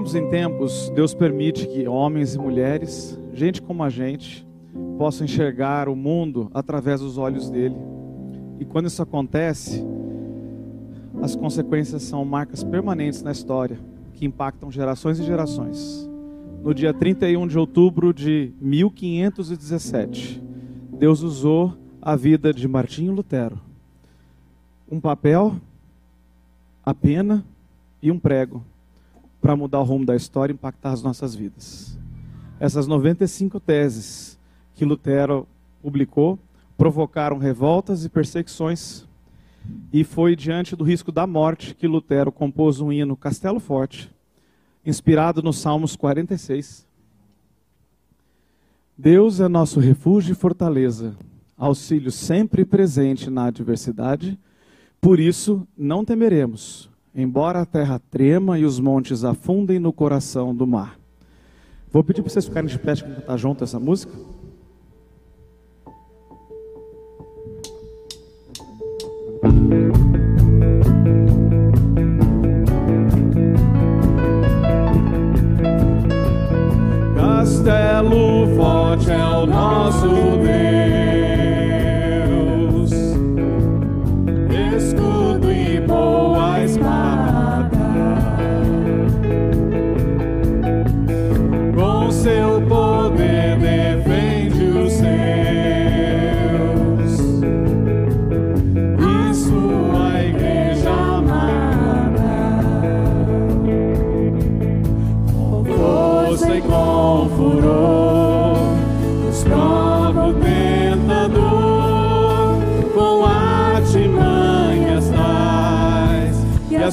tempos em tempos, Deus permite que homens e mulheres, gente como a gente, possam enxergar o mundo através dos olhos dele. E quando isso acontece, as consequências são marcas permanentes na história, que impactam gerações e gerações. No dia 31 de outubro de 1517, Deus usou a vida de Martinho Lutero. Um papel, a pena e um prego para mudar o rumo da história e impactar as nossas vidas. Essas 95 teses que Lutero publicou provocaram revoltas e perseguições, e foi diante do risco da morte que Lutero compôs um hino Castelo Forte, inspirado nos Salmos 46. Deus é nosso refúgio e fortaleza, auxílio sempre presente na adversidade, por isso não temeremos, embora a terra trema e os montes afundem no coração do mar. Vou pedir para vocês ficarem de pé para cantar junto essa música. Castelo forte é o nosso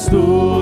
e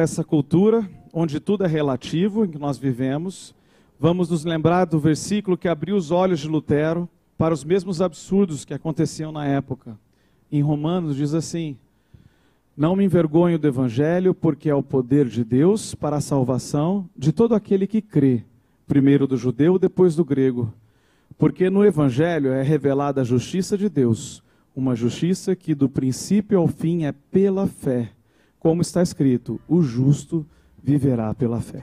essa cultura, onde tudo é relativo, em que nós vivemos, vamos nos lembrar do versículo que abriu os olhos de Lutero para os mesmos absurdos que aconteciam na época. Em Romanos diz assim: Não me envergonho do evangelho, porque é o poder de Deus para a salvação de todo aquele que crê, primeiro do judeu, depois do grego. Porque no evangelho é revelada a justiça de Deus, uma justiça que do princípio ao fim é pela fé, como está escrito: o justo viverá pela fé.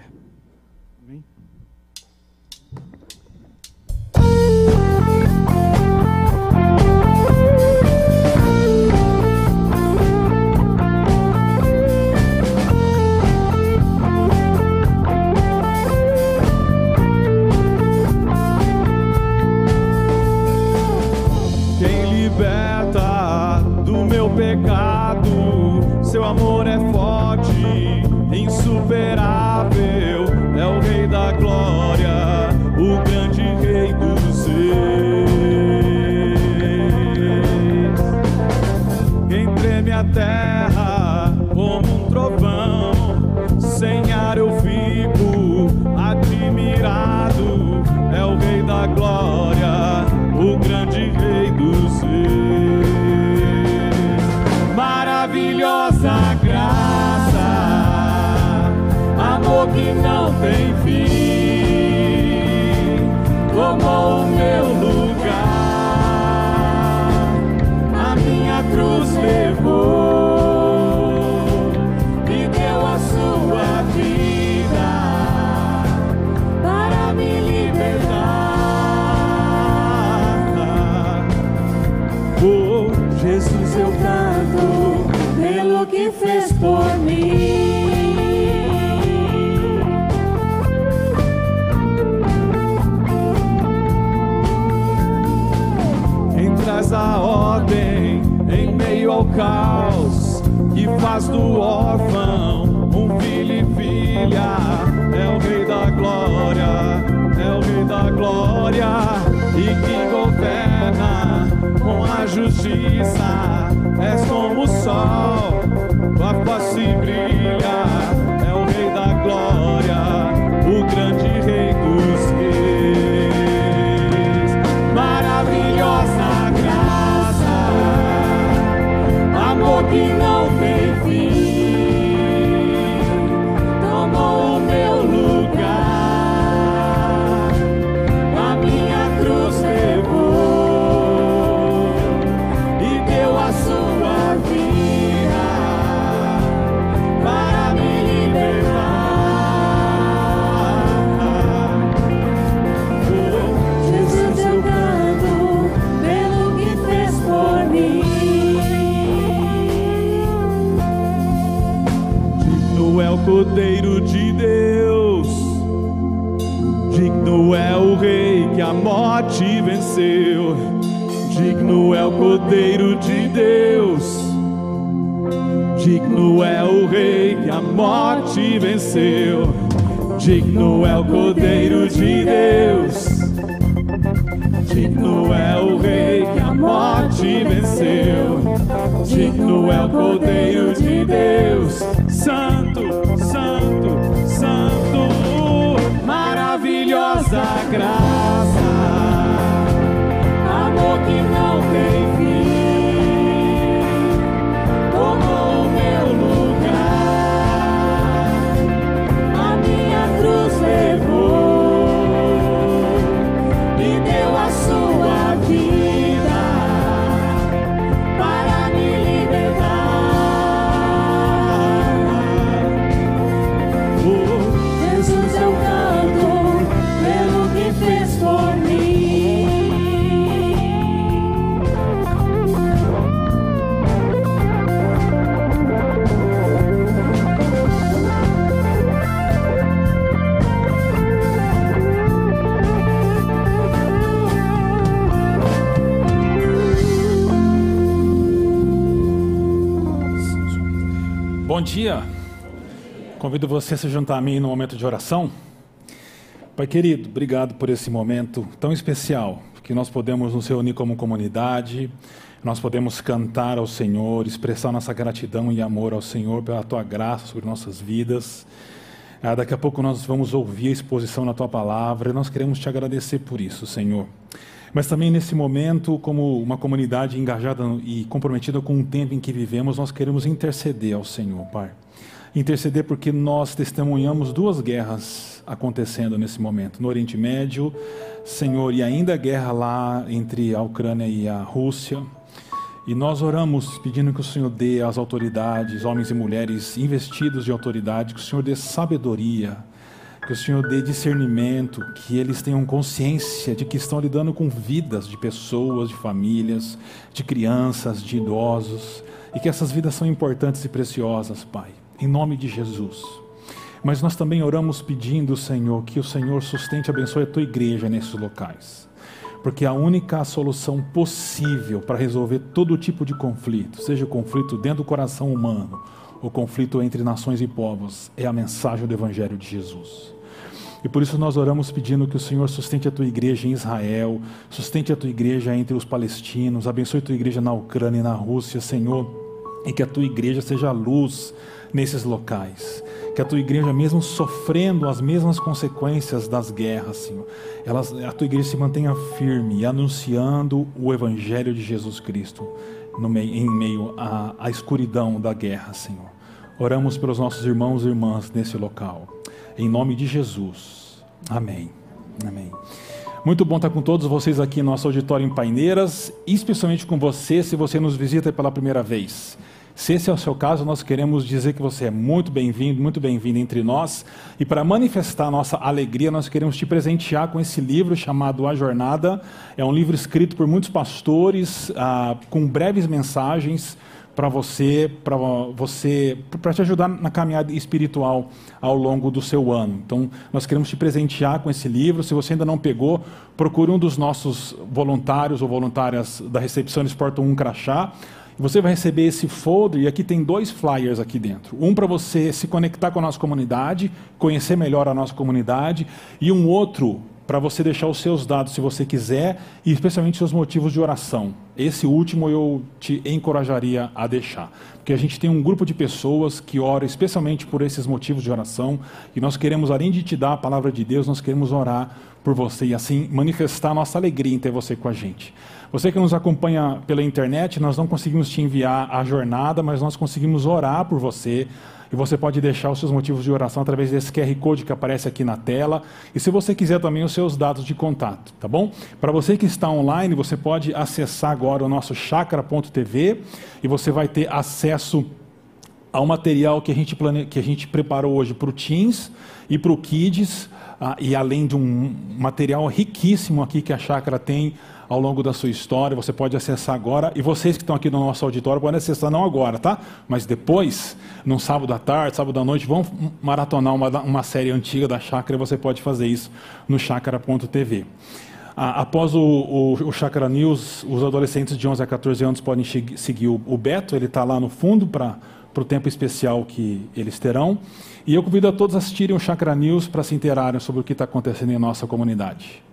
Caos que faz do órfão um filho e filha. É o Rei da Glória, é o Rei da Glória e que governa com a justiça. És como o sol, venceu. Digno é o Cordeiro de Deus. Digno é o Rei que a morte venceu. Digno é o Cordeiro de Deus. Digno é o Rei que a morte venceu. Digno é o Cordeiro de Deus. Santo, Santo, Santo. Maravilhosa graça. Dia. Convido você a se juntar a mim no momento de oração. Pai querido, obrigado por esse momento tão especial que nós podemos nos reunir como comunidade, nós podemos cantar ao Senhor, expressar nossa gratidão e amor ao Senhor pela tua graça sobre nossas vidas. Ah, daqui a pouco nós vamos ouvir a exposição na tua palavra e nós queremos te agradecer por isso, Senhor. Mas também nesse momento, como uma comunidade engajada e comprometida com o tempo em que vivemos, nós queremos interceder ao Senhor, Pai. Interceder porque nós testemunhamos duas guerras acontecendo nesse momento, no Oriente Médio, Senhor, e ainda a guerra lá entre a Ucrânia e a Rússia. E nós oramos pedindo que o Senhor dê às autoridades, homens e mulheres investidos de autoridade, que o Senhor dê sabedoria, que o Senhor dê discernimento, que eles tenham consciência de que estão lidando com vidas de pessoas, de famílias, de crianças, de idosos, e que essas vidas são importantes e preciosas, Pai, em nome de Jesus. Mas nós também oramos pedindo, Senhor, que o Senhor sustente e abençoe a tua igreja nesses locais porque a única solução possível para resolver todo tipo de conflito, seja o conflito dentro do coração humano ou conflito entre nações e povos, é a mensagem do Evangelho de Jesus. E por isso nós oramos pedindo que o Senhor sustente a tua igreja em Israel, sustente a tua igreja entre os palestinos, abençoe a tua igreja na Ucrânia e na Rússia, Senhor, e que a tua igreja seja luz nesses locais que a tua igreja, mesmo sofrendo as mesmas consequências das guerras, Senhor, elas, a tua igreja se mantenha firme anunciando o Evangelho de Jesus Cristo meio, em meio à, à escuridão da guerra, Senhor. Oramos pelos nossos irmãos e irmãs nesse local. Em nome de Jesus. Amém. Amém. Muito bom estar com todos vocês aqui no nosso auditório em Paineiras, especialmente com você, se você nos visita pela primeira vez. Se esse é o seu caso, nós queremos dizer que você é muito bem-vindo, muito bem-vindo entre nós. E para manifestar a nossa alegria, nós queremos te presentear com esse livro chamado A Jornada. É um livro escrito por muitos pastores, ah, com breves mensagens para você, para você, para te ajudar na caminhada espiritual ao longo do seu ano. Então, nós queremos te presentear com esse livro. Se você ainda não pegou, procure um dos nossos voluntários ou voluntárias da recepção, eles portam um crachá. Você vai receber esse folder e aqui tem dois flyers aqui dentro. Um para você se conectar com a nossa comunidade, conhecer melhor a nossa comunidade, e um outro para você deixar os seus dados, se você quiser, e especialmente seus motivos de oração. Esse último eu te encorajaria a deixar, porque a gente tem um grupo de pessoas que ora especialmente por esses motivos de oração, e nós queremos, além de te dar a palavra de Deus, nós queremos orar por você e assim manifestar nossa alegria em ter você com a gente. Você que nos acompanha pela internet, nós não conseguimos te enviar a jornada, mas nós conseguimos orar por você. E você pode deixar os seus motivos de oração através desse QR Code que aparece aqui na tela. E se você quiser também os seus dados de contato, tá bom? Para você que está online, você pode acessar agora o nosso chakra.tv e você vai ter acesso ao material que a gente, plane... que a gente preparou hoje para o Teams e para o Kids. Ah, e além de um material riquíssimo aqui que a Chácara tem ao longo da sua história, você pode acessar agora. E vocês que estão aqui no nosso auditório podem acessar não agora, tá? Mas depois, no sábado à tarde, sábado à noite, vão maratonar uma, uma série antiga da Chácara e você pode fazer isso no chácara.tv. Após o, o, o Chácara News, os adolescentes de 11 a 14 anos podem seguir o, o Beto, ele está lá no fundo para o tempo especial que eles terão. E eu convido a todos a assistirem o Chakra News para se interarem sobre o que está acontecendo em nossa comunidade.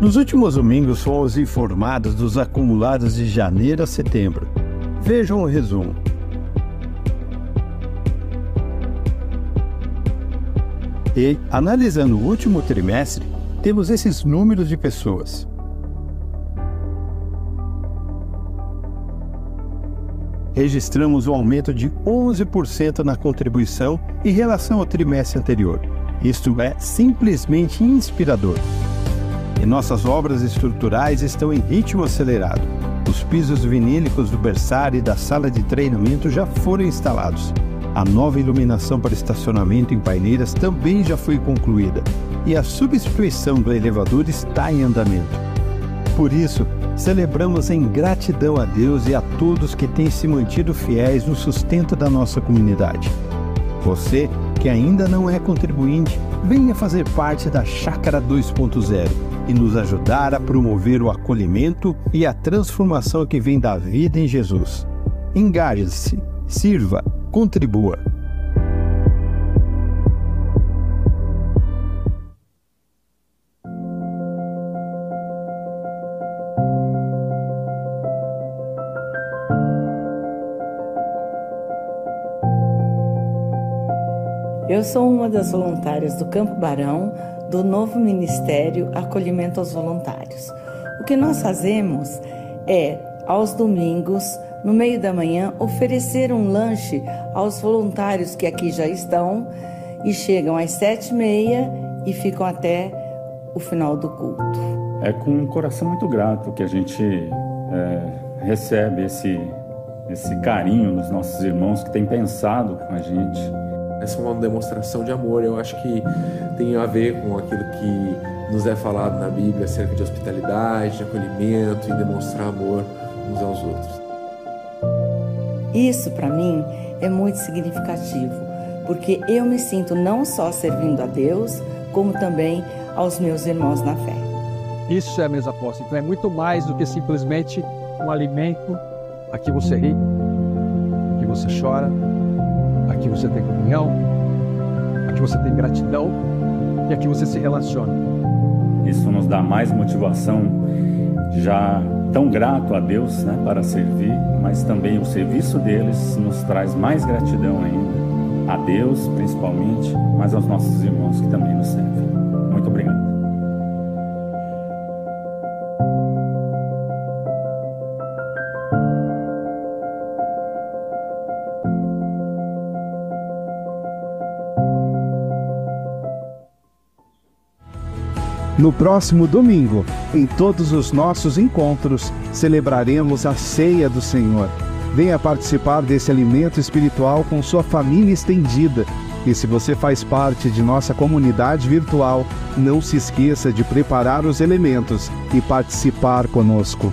Nos últimos domingos fomos informados dos acumulados de janeiro a setembro. Vejam o resumo. E, analisando o último trimestre, temos esses números de pessoas. Registramos um aumento de 11% na contribuição em relação ao trimestre anterior. Isto é simplesmente inspirador e nossas obras estruturais estão em ritmo acelerado. Os pisos vinílicos do berçário e da sala de treinamento já foram instalados. A nova iluminação para estacionamento em paineiras também já foi concluída e a substituição do elevador está em andamento. Por isso, celebramos em gratidão a Deus e a todos que têm se mantido fiéis no sustento da nossa comunidade. Você, que ainda não é contribuinte, venha fazer parte da Chácara 2.0 e nos ajudar a promover o acolhimento e a transformação que vem da vida em Jesus. Engaje-se, sirva, contribua. Eu sou uma das voluntárias do Campo Barão, do novo Ministério Acolhimento aos Voluntários. O que nós fazemos é, aos domingos, no meio da manhã, oferecer um lanche aos voluntários que aqui já estão e chegam às sete e meia e ficam até o final do culto. É com um coração muito grato que a gente é, recebe esse, esse carinho dos nossos irmãos que têm pensado com a gente essa é uma demonstração de amor. Eu acho que tem a ver com aquilo que nos é falado na Bíblia acerca de hospitalidade, de acolhimento e demonstrar amor uns aos outros. Isso para mim é muito significativo, porque eu me sinto não só servindo a Deus, como também aos meus irmãos na fé. Isso é a mesa posta. Então é muito mais do que simplesmente um alimento. Aqui você ri, aqui você chora, Aqui você tem comunhão, aqui você tem gratidão e aqui você se relaciona. Isso nos dá mais motivação, já tão grato a Deus né, para servir, mas também o serviço deles nos traz mais gratidão ainda. A Deus, principalmente, mas aos nossos irmãos que também nos servem. No próximo domingo, em todos os nossos encontros, celebraremos a ceia do Senhor. Venha participar desse alimento espiritual com sua família estendida. E se você faz parte de nossa comunidade virtual, não se esqueça de preparar os elementos e participar conosco.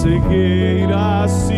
Habitavas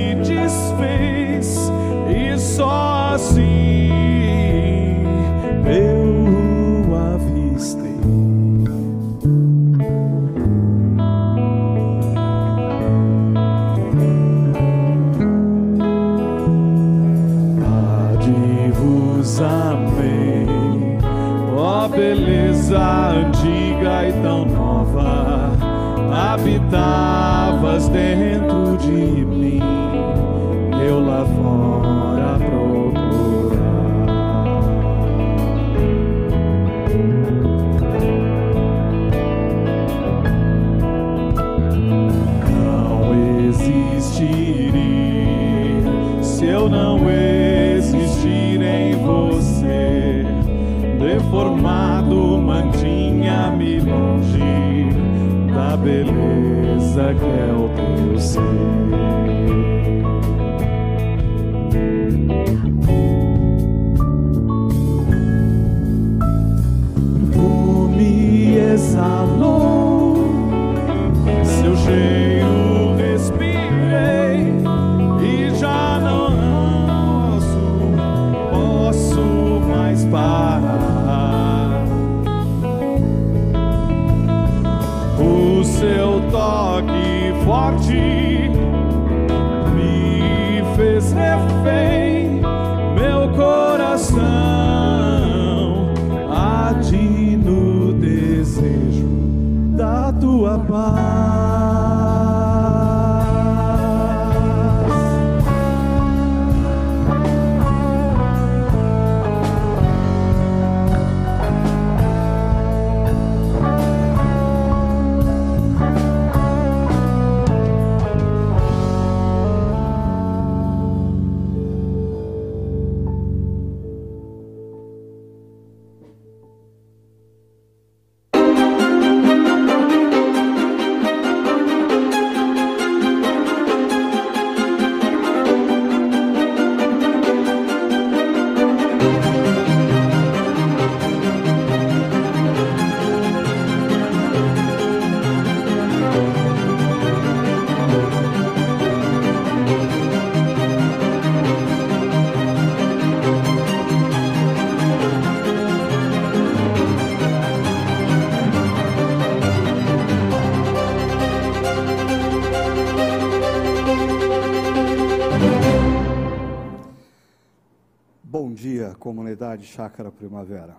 comunidade Chácara Primavera.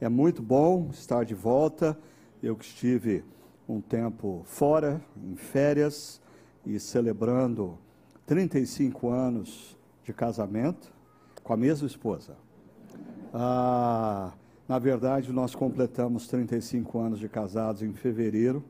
É muito bom estar de volta. Eu que estive um tempo fora, em férias, e celebrando 35 anos de casamento com a mesma esposa. Ah, na verdade, nós completamos 35 anos de casados em fevereiro,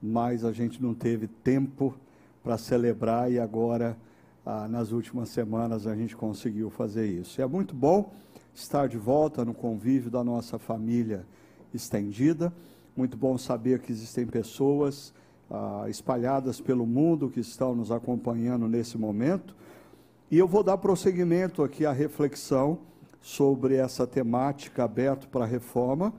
mas a gente não teve tempo para celebrar e agora, ah, nas últimas semanas, a gente conseguiu fazer isso. É muito bom estar de volta no convívio da nossa família estendida. Muito bom saber que existem pessoas ah, espalhadas pelo mundo que estão nos acompanhando nesse momento. E eu vou dar prosseguimento aqui à reflexão sobre essa temática aberta para reforma.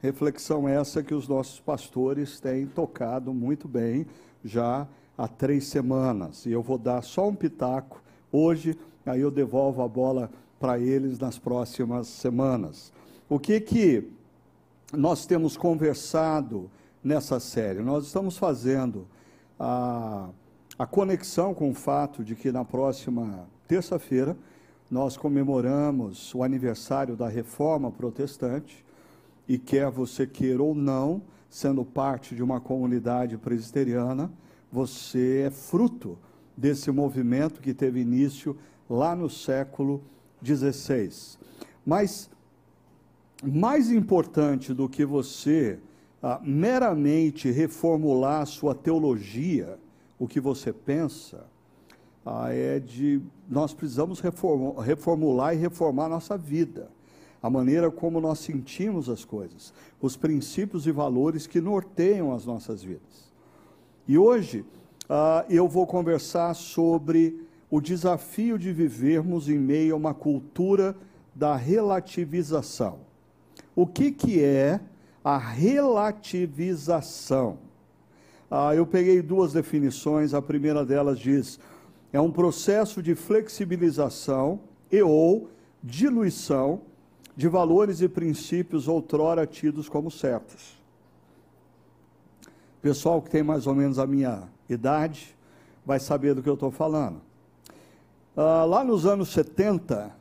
Reflexão essa que os nossos pastores têm tocado muito bem já há três semanas. E eu vou dar só um pitaco hoje, aí eu devolvo a bola para eles nas próximas semanas. O que que nós temos conversado nessa série? Nós estamos fazendo a, a conexão com o fato de que na próxima terça-feira nós comemoramos o aniversário da Reforma Protestante e quer você queira ou não, sendo parte de uma comunidade presbiteriana, você é fruto desse movimento que teve início lá no século XVI. Mas mais importante do que você ah, meramente reformular a sua teologia, o que você pensa, ah, é de nós precisamos reformular e reformar nossa vida, a maneira como nós sentimos as coisas, os princípios e valores que norteiam as nossas vidas. E hoje uh, eu vou conversar sobre o desafio de vivermos em meio a uma cultura da relativização. O que, que é a relativização? Uh, eu peguei duas definições, a primeira delas diz: é um processo de flexibilização e ou diluição de valores e princípios outrora tidos como certos pessoal que tem mais ou menos a minha idade vai saber do que eu estou falando. Ah, lá nos anos 70,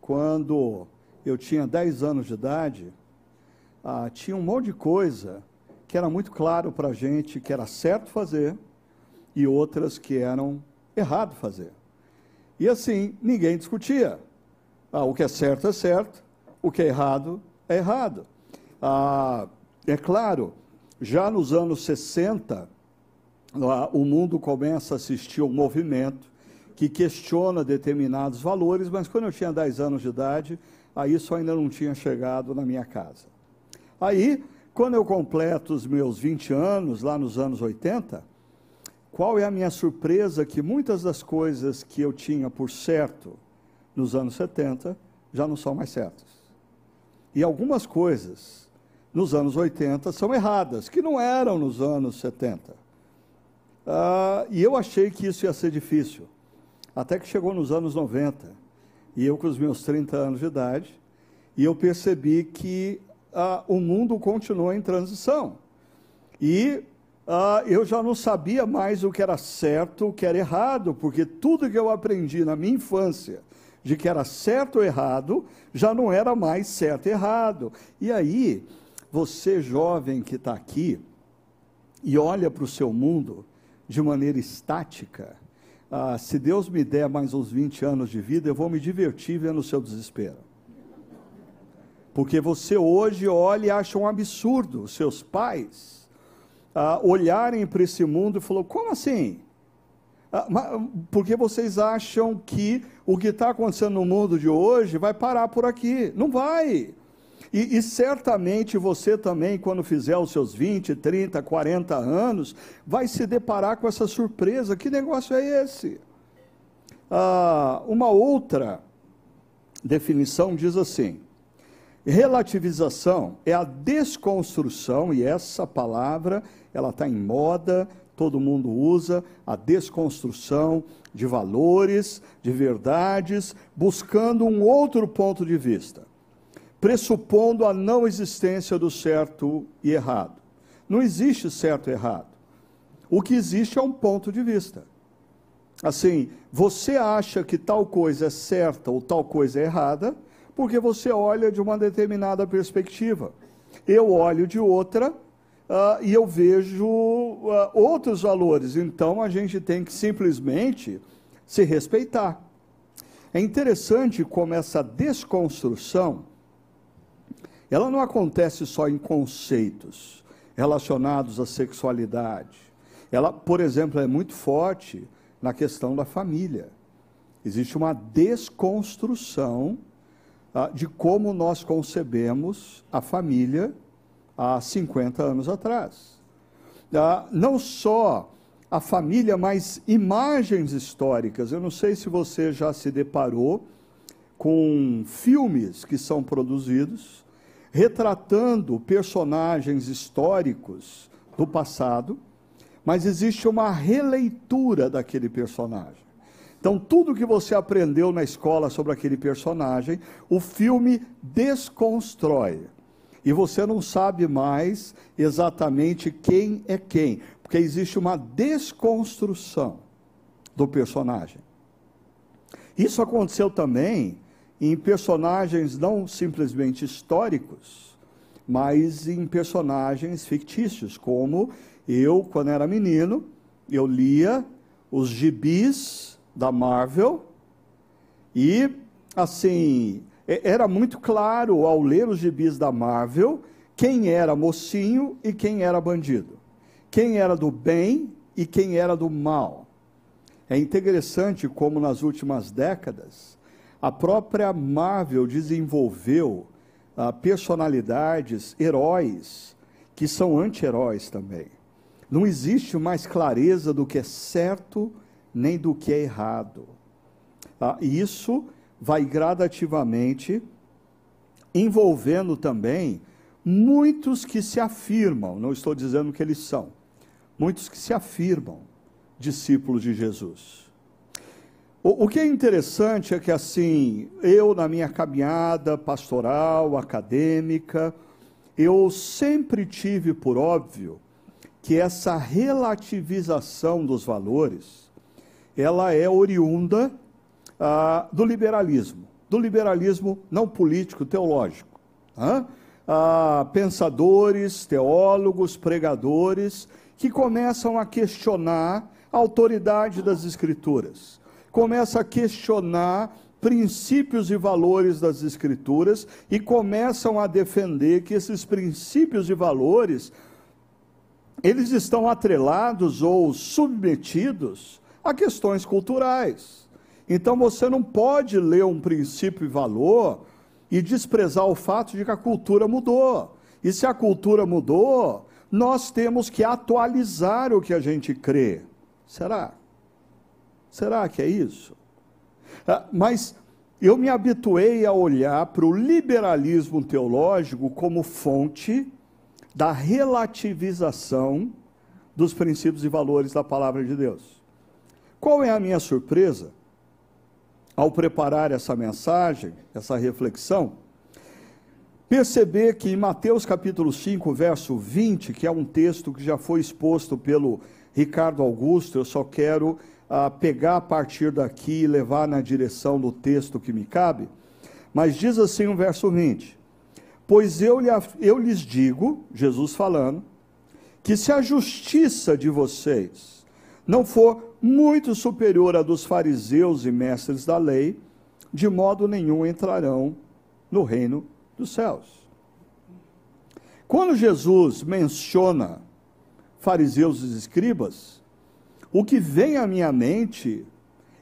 quando eu tinha 10 anos de idade, ah, tinha um monte de coisa que era muito claro para a gente que era certo fazer e outras que eram errado fazer. E assim, ninguém discutia. Ah, o que é certo é certo, o que é errado é errado. Ah, é claro já nos anos 60, o mundo começa a assistir um movimento que questiona determinados valores, mas quando eu tinha 10 anos de idade, aí isso ainda não tinha chegado na minha casa. Aí, quando eu completo os meus 20 anos, lá nos anos 80, qual é a minha surpresa que muitas das coisas que eu tinha por certo nos anos 70 já não são mais certas. E algumas coisas nos anos 80 são erradas, que não eram nos anos 70. Ah, e eu achei que isso ia ser difícil, até que chegou nos anos 90, e eu com os meus 30 anos de idade, e eu percebi que ah, o mundo continuou em transição. E ah, eu já não sabia mais o que era certo, o que era errado, porque tudo que eu aprendi na minha infância, de que era certo ou errado, já não era mais certo e errado. E aí, você, jovem que está aqui, e olha para o seu mundo de maneira estática, ah, se Deus me der mais uns 20 anos de vida, eu vou me divertir vendo o seu desespero. Porque você hoje olha e acha um absurdo os seus pais ah, olharem para esse mundo e falar: como assim? Ah, porque vocês acham que o que está acontecendo no mundo de hoje vai parar por aqui. Não vai. E, e, certamente você também, quando fizer os seus 20, 30, 40 anos, vai se deparar com essa surpresa: que negócio é esse? Ah, uma outra definição diz assim: relativização é a desconstrução, e essa palavra ela está em moda, todo mundo usa, a desconstrução de valores, de verdades, buscando um outro ponto de vista pressupondo a não existência do certo e errado. Não existe certo e errado. O que existe é um ponto de vista. Assim, você acha que tal coisa é certa ou tal coisa é errada, porque você olha de uma determinada perspectiva. Eu olho de outra uh, e eu vejo uh, outros valores. Então a gente tem que simplesmente se respeitar. É interessante como essa desconstrução ela não acontece só em conceitos relacionados à sexualidade. Ela, por exemplo, é muito forte na questão da família. Existe uma desconstrução ah, de como nós concebemos a família há 50 anos atrás. Ah, não só a família, mas imagens históricas. Eu não sei se você já se deparou com filmes que são produzidos retratando personagens históricos do passado, mas existe uma releitura daquele personagem. Então, tudo que você aprendeu na escola sobre aquele personagem, o filme desconstrói. E você não sabe mais exatamente quem é quem, porque existe uma desconstrução do personagem. Isso aconteceu também em personagens não simplesmente históricos, mas em personagens fictícios, como eu, quando era menino, eu lia os gibis da Marvel e, assim, era muito claro ao ler os gibis da Marvel quem era mocinho e quem era bandido, quem era do bem e quem era do mal. É interessante como nas últimas décadas a própria Marvel desenvolveu ah, personalidades, heróis, que são anti-heróis também. Não existe mais clareza do que é certo nem do que é errado. Ah, e isso vai gradativamente envolvendo também muitos que se afirmam, não estou dizendo que eles são, muitos que se afirmam discípulos de Jesus. O, o que é interessante é que, assim, eu, na minha caminhada pastoral, acadêmica, eu sempre tive por óbvio que essa relativização dos valores, ela é oriunda ah, do liberalismo, do liberalismo não político, teológico. Ah, pensadores, teólogos, pregadores, que começam a questionar a autoridade das escrituras começa a questionar princípios e valores das Escrituras e começam a defender que esses princípios e valores eles estão atrelados ou submetidos a questões culturais. Então você não pode ler um princípio e valor e desprezar o fato de que a cultura mudou. E se a cultura mudou, nós temos que atualizar o que a gente crê. Será? Será que é isso? Ah, mas eu me habituei a olhar para o liberalismo teológico como fonte da relativização dos princípios e valores da palavra de Deus. Qual é a minha surpresa ao preparar essa mensagem, essa reflexão? Perceber que em Mateus capítulo 5, verso 20, que é um texto que já foi exposto pelo Ricardo Augusto, eu só quero a pegar a partir daqui e levar na direção do texto que me cabe, mas diz assim o verso 20: Pois eu, eu lhes digo, Jesus falando, que se a justiça de vocês não for muito superior à dos fariseus e mestres da lei, de modo nenhum entrarão no reino dos céus. Quando Jesus menciona fariseus e escribas, o que vem à minha mente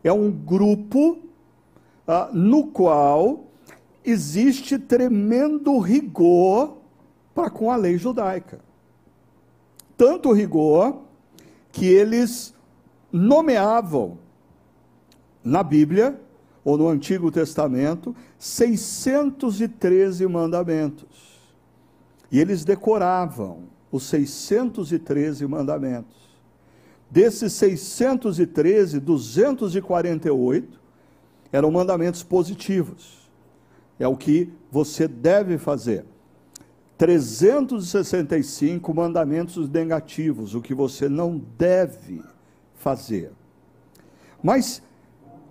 é um grupo ah, no qual existe tremendo rigor para com a lei judaica. Tanto rigor que eles nomeavam na Bíblia ou no Antigo Testamento 613 mandamentos. E eles decoravam os 613 mandamentos. Desses 613, 248 eram mandamentos positivos. É o que você deve fazer. 365 mandamentos negativos, o que você não deve fazer. Mas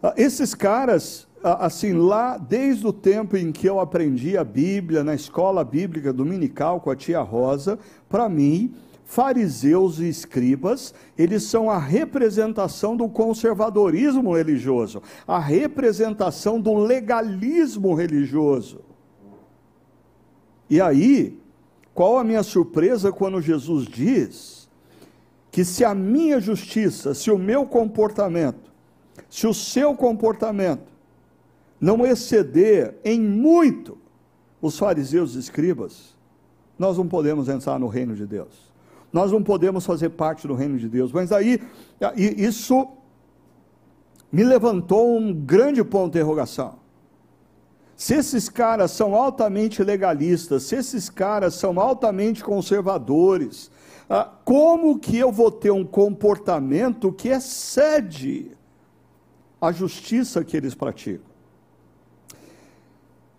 ah, esses caras, ah, assim, lá desde o tempo em que eu aprendi a Bíblia na escola bíblica dominical com a tia Rosa, para mim, fariseus e escribas, eles são a representação do conservadorismo religioso, a representação do legalismo religioso. E aí, qual a minha surpresa quando Jesus diz que se a minha justiça, se o meu comportamento, se o seu comportamento não exceder em muito os fariseus e escribas, nós não podemos entrar no reino de Deus nós não podemos fazer parte do reino de Deus. Mas aí, isso me levantou um grande ponto de interrogação. Se esses caras são altamente legalistas, se esses caras são altamente conservadores, ah, como que eu vou ter um comportamento que excede a justiça que eles praticam?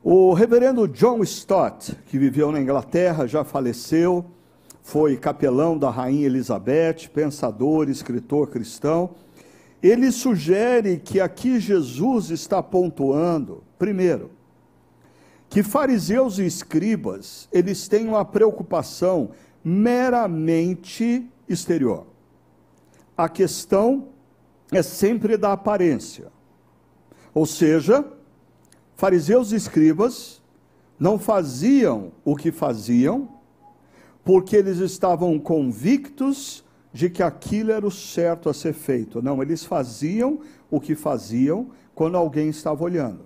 O reverendo John Stott, que viveu na Inglaterra, já faleceu, foi capelão da rainha Elizabeth, pensador, escritor cristão. Ele sugere que aqui Jesus está pontuando, primeiro, que fariseus e escribas, eles têm uma preocupação meramente exterior. A questão é sempre da aparência. Ou seja, fariseus e escribas não faziam o que faziam porque eles estavam convictos de que aquilo era o certo a ser feito. Não, eles faziam o que faziam quando alguém estava olhando.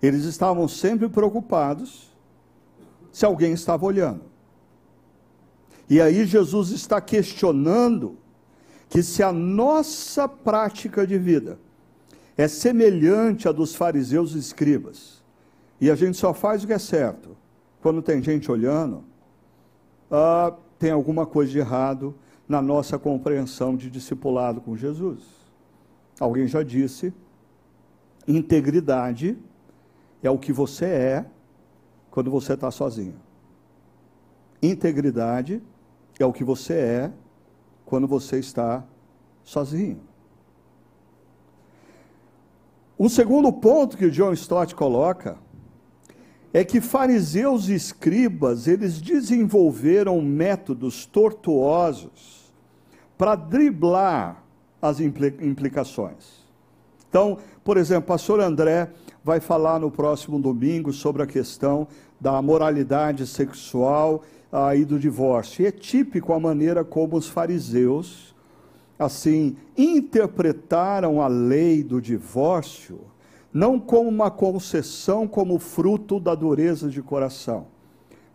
Eles estavam sempre preocupados se alguém estava olhando. E aí Jesus está questionando que se a nossa prática de vida é semelhante à dos fariseus e escribas, e a gente só faz o que é certo quando tem gente olhando, ah, tem alguma coisa de errado na nossa compreensão de discipulado com Jesus. Alguém já disse: integridade é o que você é quando você está sozinho. Integridade é o que você é quando você está sozinho. Um segundo ponto que o John Stott coloca é que fariseus e escribas, eles desenvolveram métodos tortuosos para driblar as implicações. Então, por exemplo, pastor André vai falar no próximo domingo sobre a questão da moralidade sexual ah, e do divórcio. E é típico a maneira como os fariseus, assim, interpretaram a lei do divórcio não como uma concessão, como fruto da dureza de coração,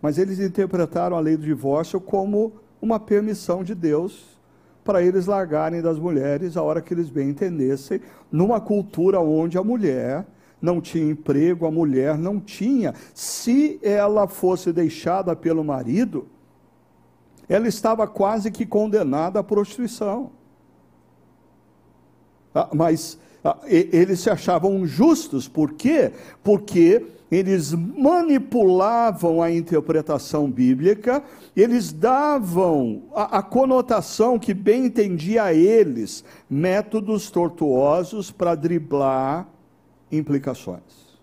mas eles interpretaram a lei do divórcio como uma permissão de Deus para eles largarem das mulheres a hora que eles bem entendessem, numa cultura onde a mulher não tinha emprego, a mulher não tinha. Se ela fosse deixada pelo marido, ela estava quase que condenada à prostituição. Ah, mas eles se achavam justos, por quê? Porque eles manipulavam a interpretação bíblica, eles davam a, a conotação que bem entendia a eles, métodos tortuosos para driblar implicações.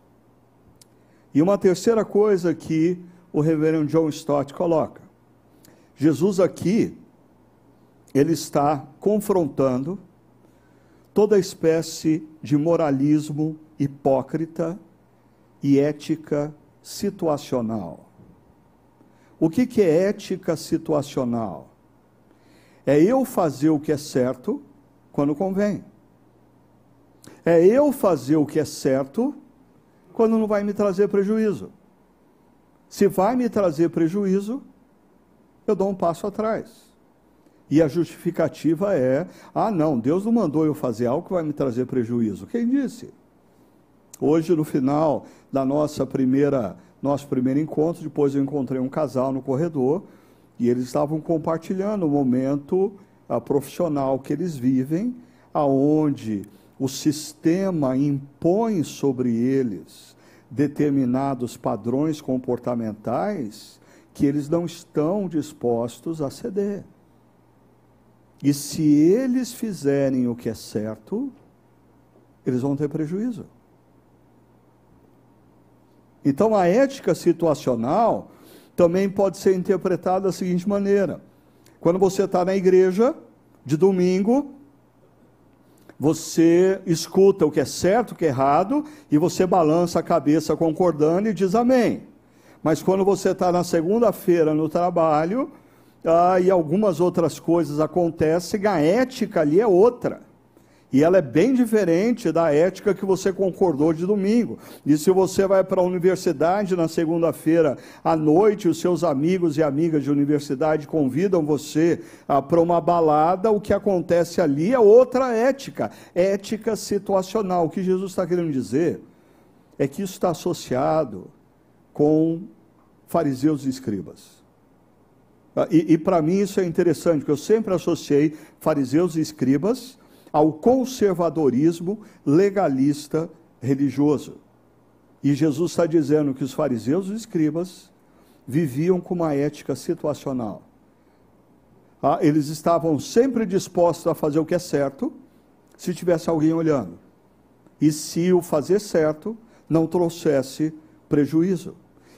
E uma terceira coisa que o reverendo John Stott coloca. Jesus aqui, ele está confrontando toda espécie de moralismo hipócrita e ética situacional. O que, que é ética situacional? É eu fazer o que é certo quando convém. É eu fazer o que é certo quando não vai me trazer prejuízo. Se vai me trazer prejuízo, eu dou um passo atrás. E a justificativa é: ah, não, Deus não mandou eu fazer algo que vai me trazer prejuízo. Quem disse? Hoje, no final da nossa primeira, nosso primeiro encontro, depois eu encontrei um casal no corredor e eles estavam compartilhando o momento uh, profissional que eles vivem, aonde o sistema impõe sobre eles determinados padrões comportamentais que eles não estão dispostos a ceder. E se eles fizerem o que é certo, eles vão ter prejuízo. Então a ética situacional também pode ser interpretada da seguinte maneira: quando você está na igreja, de domingo, você escuta o que é certo, o que é errado, e você balança a cabeça concordando e diz amém. Mas quando você está na segunda-feira no trabalho, ah, e algumas outras coisas acontecem, a ética ali é outra. E ela é bem diferente da ética que você concordou de domingo. E se você vai para a universidade na segunda-feira à noite, os seus amigos e amigas de universidade convidam você ah, para uma balada, o que acontece ali é outra ética, ética situacional. O que Jesus está querendo dizer é que isso está associado com fariseus e escribas. Ah, e, e para mim isso é interessante, porque eu sempre associei fariseus e escribas ao conservadorismo legalista religioso. E Jesus está dizendo que os fariseus e escribas viviam com uma ética situacional. Ah, eles estavam sempre dispostos a fazer o que é certo, se tivesse alguém olhando. E se o fazer certo não trouxesse prejuízo.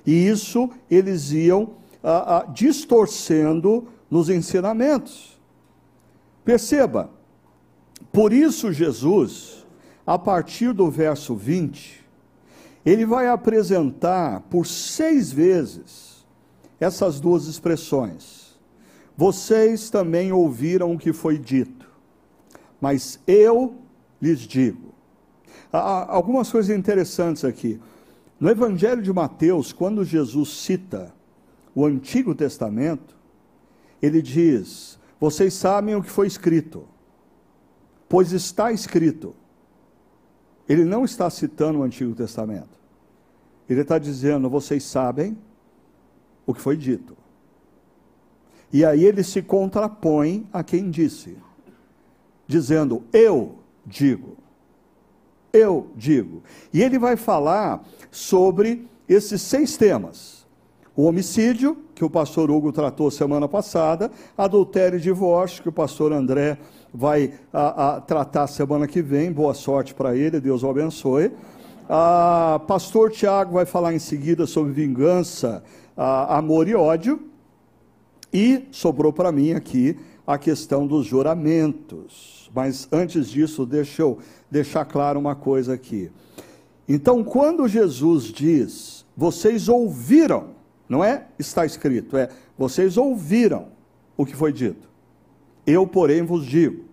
E isso eles iam ah, ah, distorcendo nos ensinamentos. Perceba, por isso, Jesus, a partir do verso 20, ele vai apresentar por seis vezes essas duas expressões. Vocês também ouviram o que foi dito, mas eu lhes digo. Há algumas coisas interessantes aqui. No Evangelho de Mateus, quando Jesus cita o Antigo Testamento, ele diz: Vocês sabem o que foi escrito pois está escrito. Ele não está citando o Antigo Testamento. Ele está dizendo: vocês sabem o que foi dito. E aí ele se contrapõe a quem disse, dizendo: Eu digo. Eu digo. E ele vai falar sobre esses seis temas: o homicídio, que o pastor Hugo tratou semana passada, adultério e divórcio, que o pastor André vai a, a tratar semana que vem. Boa sorte para ele, Deus o abençoe. A, Pastor Tiago vai falar em seguida sobre vingança, a, amor e ódio. E sobrou para mim aqui a questão dos juramentos. Mas antes disso, deixa eu deixar claro uma coisa aqui. Então, quando Jesus diz, vocês ouviram, não é está escrito, é vocês ouviram o que foi dito. Eu, porém, vos digo: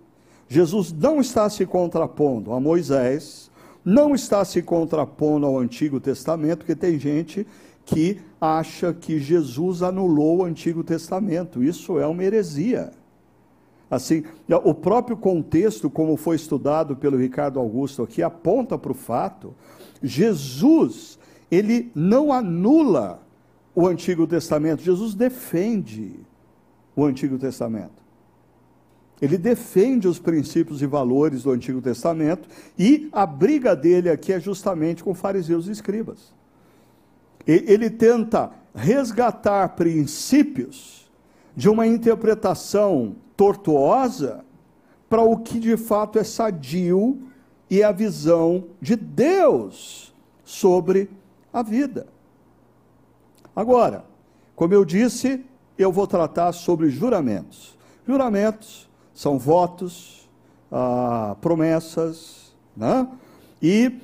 Jesus não está se contrapondo a Moisés, não está se contrapondo ao Antigo Testamento, porque tem gente que acha que Jesus anulou o Antigo Testamento. Isso é uma heresia. Assim, o próprio contexto, como foi estudado pelo Ricardo Augusto aqui, aponta para o fato: Jesus, ele não anula o Antigo Testamento, Jesus defende o Antigo Testamento. Ele defende os princípios e valores do Antigo Testamento e a briga dele aqui é justamente com fariseus e escribas. Ele tenta resgatar princípios de uma interpretação tortuosa para o que de fato é sadio e a visão de Deus sobre a vida. Agora, como eu disse, eu vou tratar sobre juramentos. Juramentos são votos, ah, promessas, né? E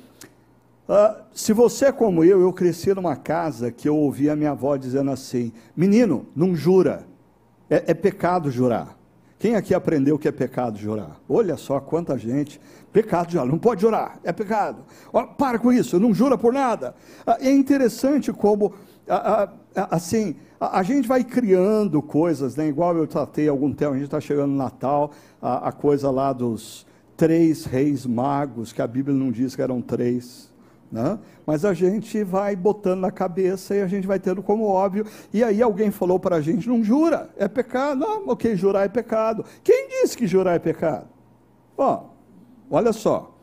ah, se você é como eu, eu cresci numa casa que eu ouvia a minha avó dizendo assim: menino, não jura, é, é pecado jurar. Quem aqui aprendeu que é pecado jurar? Olha só quanta gente. Pecado jurar, não pode jurar, é pecado. para com isso, não jura por nada. Ah, é interessante como, assim, a, gente vai criando coisas, né? igual eu tratei algum tempo, a gente está chegando no Natal, a, a, coisa lá dos três reis magos, que a Bíblia não diz que eram três. Né? Mas a gente vai botando na cabeça e a gente vai tendo como óbvio. E aí alguém falou para a gente: não jura, é pecado. Não, ok, jurar é pecado. Quem disse que jurar é pecado? Ó, olha só.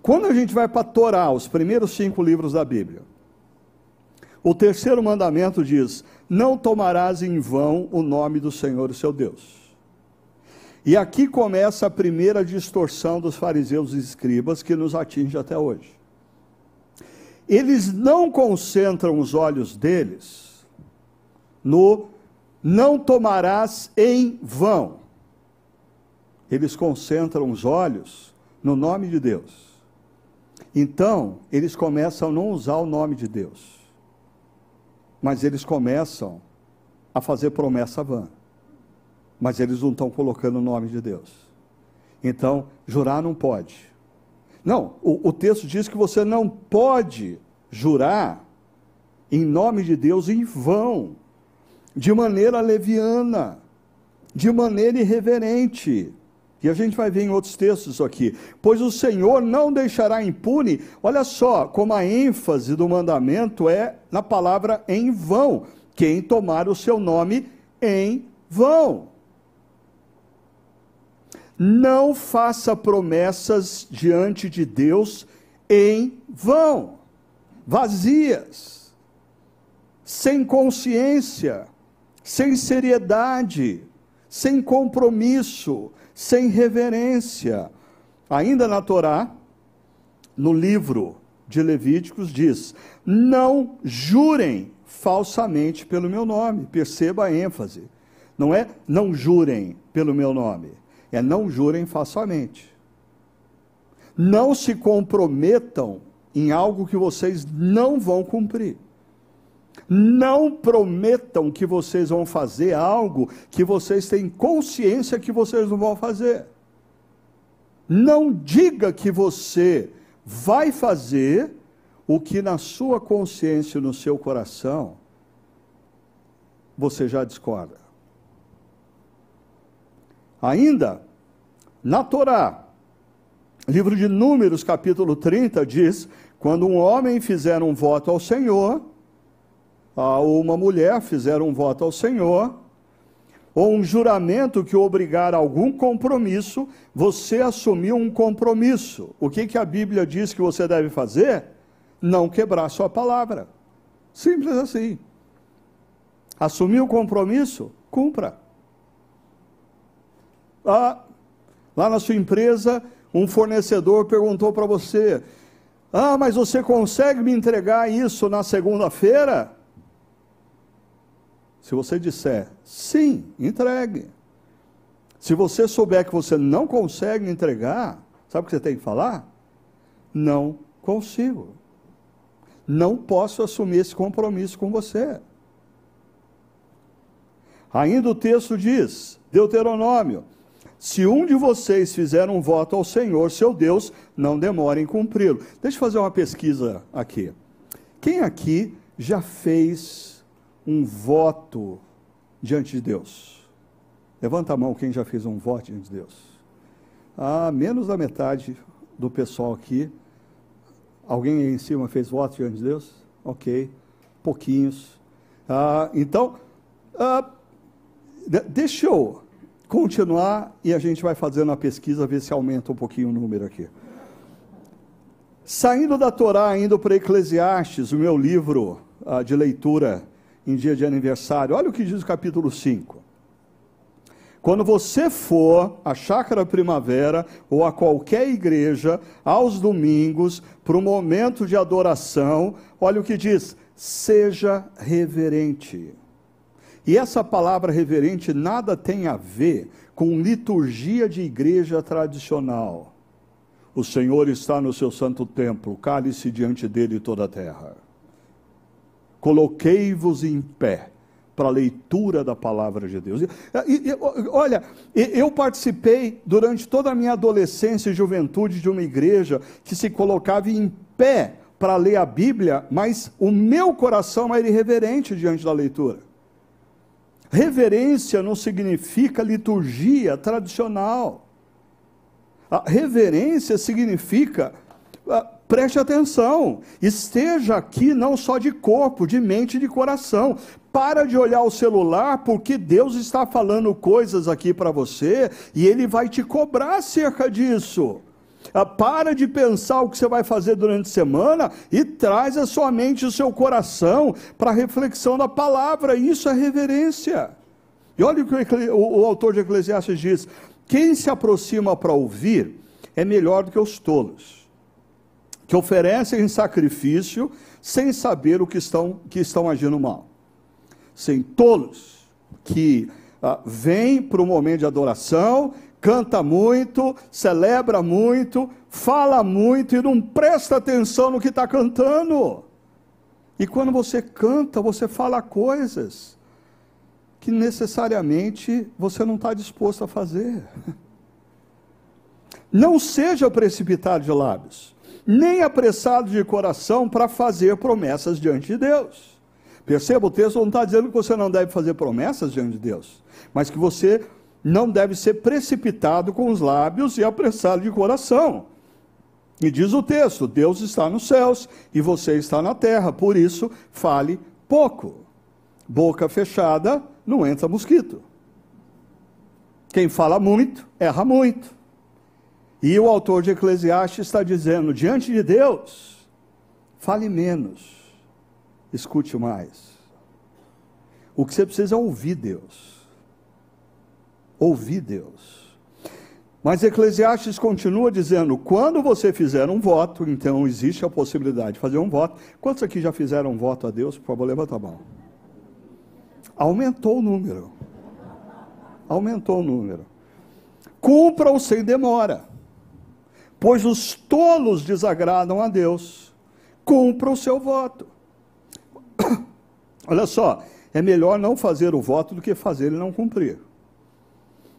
Quando a gente vai para Torá, os primeiros cinco livros da Bíblia, o terceiro mandamento diz: Não tomarás em vão o nome do Senhor, o seu Deus. E aqui começa a primeira distorção dos fariseus e escribas que nos atinge até hoje. Eles não concentram os olhos deles no não tomarás em vão. Eles concentram os olhos no nome de Deus. Então, eles começam a não usar o nome de Deus, mas eles começam a fazer promessa vã mas eles não estão colocando o nome de Deus. Então, jurar não pode. Não, o, o texto diz que você não pode jurar em nome de Deus em vão, de maneira leviana, de maneira irreverente. E a gente vai ver em outros textos aqui. Pois o Senhor não deixará impune. Olha só como a ênfase do mandamento é na palavra em vão. Quem tomar o seu nome em vão. Não faça promessas diante de Deus em vão, vazias, sem consciência, sem seriedade, sem compromisso, sem reverência. Ainda na Torá, no livro de Levíticos, diz: Não jurem falsamente pelo meu nome. Perceba a ênfase. Não é não jurem pelo meu nome é não jurem falsamente. Não se comprometam em algo que vocês não vão cumprir. Não prometam que vocês vão fazer algo que vocês têm consciência que vocês não vão fazer. Não diga que você vai fazer o que na sua consciência, no seu coração, você já discorda. Ainda, na Torá, livro de Números, capítulo 30, diz: quando um homem fizer um voto ao Senhor, ou uma mulher fizer um voto ao Senhor, ou um juramento que obrigar a algum compromisso, você assumiu um compromisso. O que, que a Bíblia diz que você deve fazer? Não quebrar sua palavra. Simples assim. Assumiu o compromisso? Cumpra. Ah, lá na sua empresa, um fornecedor perguntou para você: Ah, mas você consegue me entregar isso na segunda-feira? Se você disser sim, entregue. Se você souber que você não consegue entregar, sabe o que você tem que falar? Não consigo. Não posso assumir esse compromisso com você. Ainda o texto diz, Deuteronômio: se um de vocês fizer um voto ao Senhor, seu Deus, não demore em cumpri-lo. Deixa eu fazer uma pesquisa aqui. Quem aqui já fez um voto diante de Deus? Levanta a mão quem já fez um voto diante de Deus. Ah, menos da metade do pessoal aqui. Alguém aí em cima fez voto diante de Deus? Ok, pouquinhos. Ah, então, ah, deixa eu continuar e a gente vai fazendo a pesquisa, ver se aumenta um pouquinho o número aqui. Saindo da Torá, indo para Eclesiastes, o meu livro uh, de leitura em dia de aniversário, olha o que diz o capítulo 5. Quando você for à Chácara Primavera ou a qualquer igreja, aos domingos, para o momento de adoração, olha o que diz: seja reverente. E essa palavra reverente nada tem a ver com liturgia de igreja tradicional. O Senhor está no seu santo templo, cale-se diante dele toda a terra. Coloquei-vos em pé para a leitura da palavra de Deus. E, e, olha, eu participei durante toda a minha adolescência e juventude de uma igreja que se colocava em pé para ler a Bíblia, mas o meu coração era irreverente diante da leitura. Reverência não significa liturgia tradicional. A reverência significa ah, preste atenção, esteja aqui não só de corpo, de mente e de coração. Para de olhar o celular, porque Deus está falando coisas aqui para você e Ele vai te cobrar acerca disso. Ah, para de pensar o que você vai fazer durante a semana e traz a sua mente e o seu coração para a reflexão da palavra. Isso é reverência. E olha o que o, o, o autor de Eclesiastes diz: Quem se aproxima para ouvir é melhor do que os tolos, que oferecem sacrifício sem saber o que estão, que estão agindo mal. Sem tolos que ah, vêm para o momento de adoração, canta muito, celebra muito, fala muito e não presta atenção no que está cantando. E quando você canta, você fala coisas que necessariamente você não está disposto a fazer. Não seja precipitado de lábios, nem apressado de coração para fazer promessas diante de Deus. Perceba, o texto não está dizendo que você não deve fazer promessas diante de Deus, mas que você não deve ser precipitado com os lábios e apressado de coração. E diz o texto: Deus está nos céus e você está na terra, por isso fale pouco. Boca fechada não entra mosquito. Quem fala muito, erra muito. E o autor de Eclesiastes está dizendo: diante de Deus, fale menos, escute mais. O que você precisa é ouvir Deus. Ouvir Deus. Mas Eclesiastes continua dizendo: quando você fizer um voto, então existe a possibilidade de fazer um voto. Quantos aqui já fizeram um voto a Deus? Por favor, levanta a mão. Aumentou o número. Aumentou o número. Cumpra-o sem demora, pois os tolos desagradam a Deus. Cumpra o seu voto. Olha só, é melhor não fazer o voto do que fazer e não cumprir.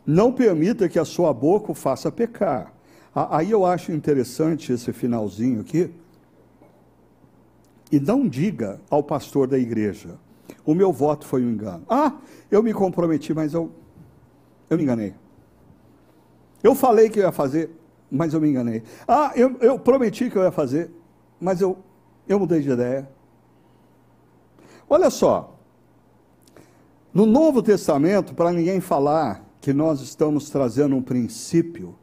Não permita que a sua boca o faça pecar. Aí eu acho interessante esse finalzinho aqui. E não diga ao pastor da igreja: o meu voto foi um engano. Ah, eu me comprometi, mas eu, eu me enganei. Eu falei que eu ia fazer, mas eu me enganei. Ah, eu, eu prometi que eu ia fazer, mas eu, eu mudei de ideia. Olha só, no Novo Testamento, para ninguém falar que nós estamos trazendo um princípio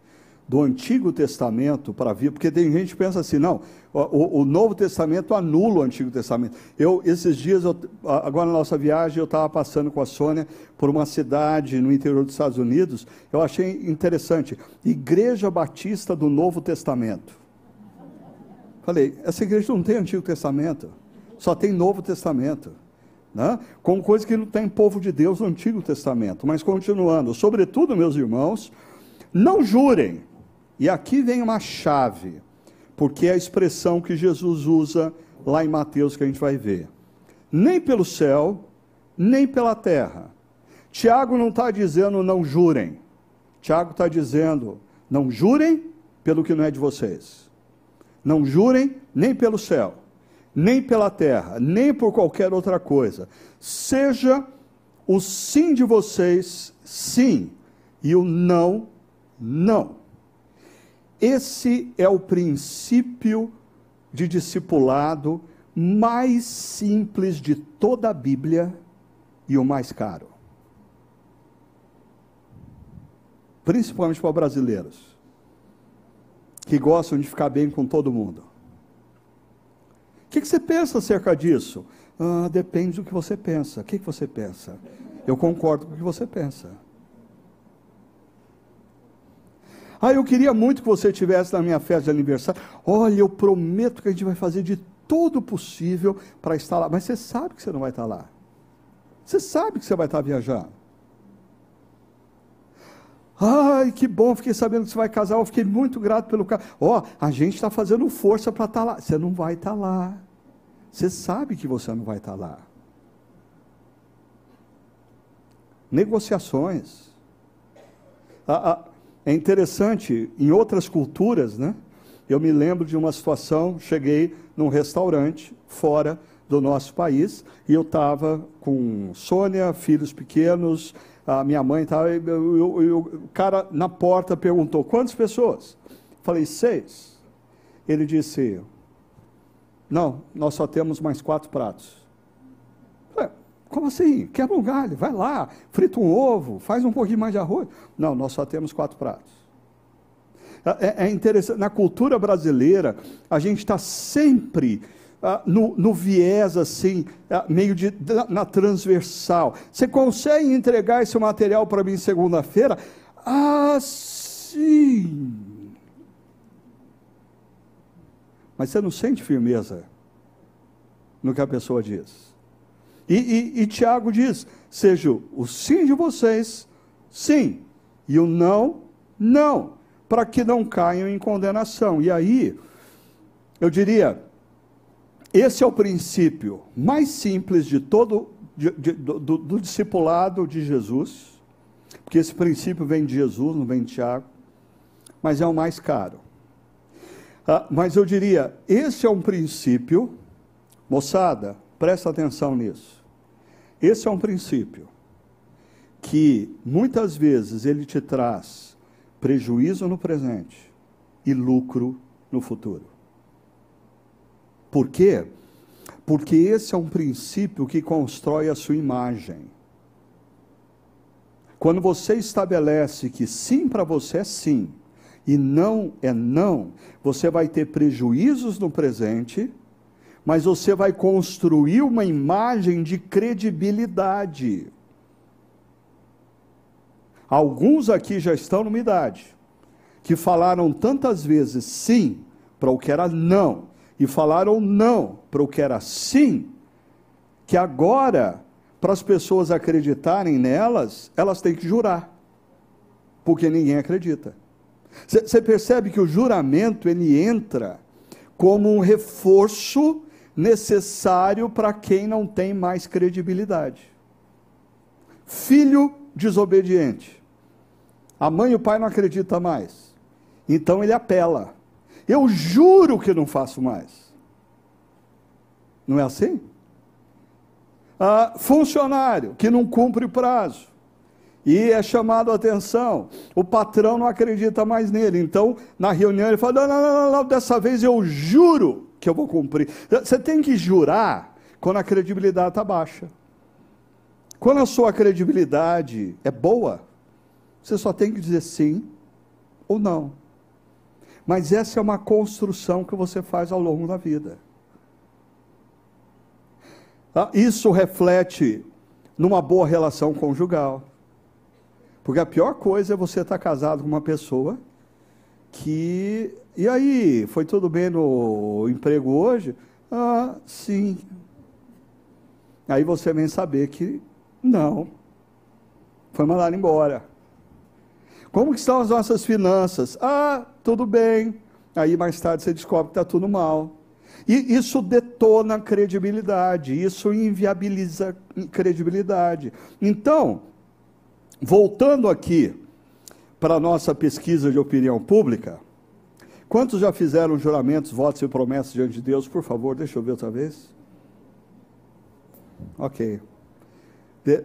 do Antigo Testamento para vir, porque tem gente que pensa assim, não, o, o, Novo Testamento anula o Antigo Testamento. Eu, esses dias, eu, agora na nossa viagem, eu estava passando com a Sônia por uma cidade no interior dos Estados Unidos, eu achei interessante, Igreja Batista do Novo Testamento. Falei, essa igreja não tem Antigo Testamento, só tem Novo Testamento né? com coisa que não tem povo de Deus no Antigo Testamento. Mas continuando, sobretudo, meus irmãos, não jurem. E aqui vem uma chave, porque é a expressão que Jesus usa lá em Mateus que a gente vai ver. Nem pelo céu, nem pela terra. Tiago não está dizendo não jurem. Tiago está dizendo não jurem pelo que não é de vocês. Não jurem nem pelo céu nem pela terra, nem por qualquer outra coisa. Seja o sim de vocês, sim, e o não, não. Esse é o princípio de discipulado mais simples de toda a Bíblia e o mais caro. Principalmente para brasileiros, que gostam de ficar bem com todo mundo que, que você pensa acerca disso? Ah, depende do que você pensa. O que você pensa? Eu concordo com o que você pensa. Ah, eu queria muito que você estivesse na minha festa de aniversário. Olha, eu prometo que a gente vai fazer de todo possível para estar lá. Mas você sabe que você não vai estar lá. Você sabe que você vai estar viajando. Ai, que bom, fiquei sabendo que você vai casar, eu fiquei muito grato pelo caso. Ó, a gente está fazendo força para estar tá lá. Você não vai estar tá lá. Você sabe que você não vai estar tá lá. Negociações. Ah, ah, é interessante, em outras culturas, né? Eu me lembro de uma situação, cheguei num restaurante fora do nosso país e eu estava com Sônia, filhos pequenos, a minha mãe estava, o cara na porta perguntou, quantas pessoas? Falei, seis. Ele disse, não, nós só temos mais quatro pratos. Como assim? Quebra um galho, vai lá, frita um ovo, faz um pouquinho mais de arroz. Não, nós só temos quatro pratos. É, é interessante, na cultura brasileira, a gente está sempre ah, no, no, viés assim, ah, meio de, na, na transversal. Você consegue entregar esse material para mim segunda-feira? Ah, sim. Mas você não sente firmeza no que a pessoa diz. E, e, e Tiago diz: seja o sim de vocês, sim, e o não, não, para que não caiam em condenação. E aí, eu diria, esse é o princípio mais simples de todo de, de, do, do, discipulado de Jesus, porque esse princípio vem de Jesus, não vem de Tiago, mas é o mais caro. Ah, mas eu diria, esse é um princípio, moçada, presta atenção nisso. Esse é um princípio que muitas vezes ele te traz prejuízo no presente e lucro no futuro. Por quê? Porque esse é um princípio que constrói a sua imagem. Quando você estabelece que sim para você é sim e não é não, você vai ter prejuízos no presente, mas você vai construir uma imagem de credibilidade. Alguns aqui já estão numa idade que falaram tantas vezes sim para o que era não e falaram não para o que era sim, que agora, para as pessoas acreditarem nelas, elas têm que jurar, porque ninguém acredita. Você percebe que o juramento ele entra como um reforço necessário para quem não tem mais credibilidade. Filho desobediente. A mãe e o pai não acreditam mais. Então ele apela. Eu juro que não faço mais. Não é assim? Ah, funcionário que não cumpre o prazo e é chamado a atenção, o patrão não acredita mais nele. Então, na reunião, ele fala: não, não, não, não, dessa vez eu juro que eu vou cumprir. Você tem que jurar quando a credibilidade está baixa. Quando a sua credibilidade é boa, você só tem que dizer sim ou não. Mas essa é uma construção que você faz ao longo da vida. Ah, isso reflete numa boa relação conjugal. Porque a pior coisa é você estar casado com uma pessoa que. E aí, foi tudo bem no emprego hoje? Ah, sim. Aí você vem saber que não. Foi mandado embora. Como que estão as nossas finanças? Ah, tudo bem. Aí mais tarde você descobre que está tudo mal. E isso detona credibilidade, isso inviabiliza credibilidade. Então, voltando aqui para a nossa pesquisa de opinião pública, quantos já fizeram juramentos, votos e promessas diante de Deus? Por favor, deixa eu ver outra vez. Ok. De,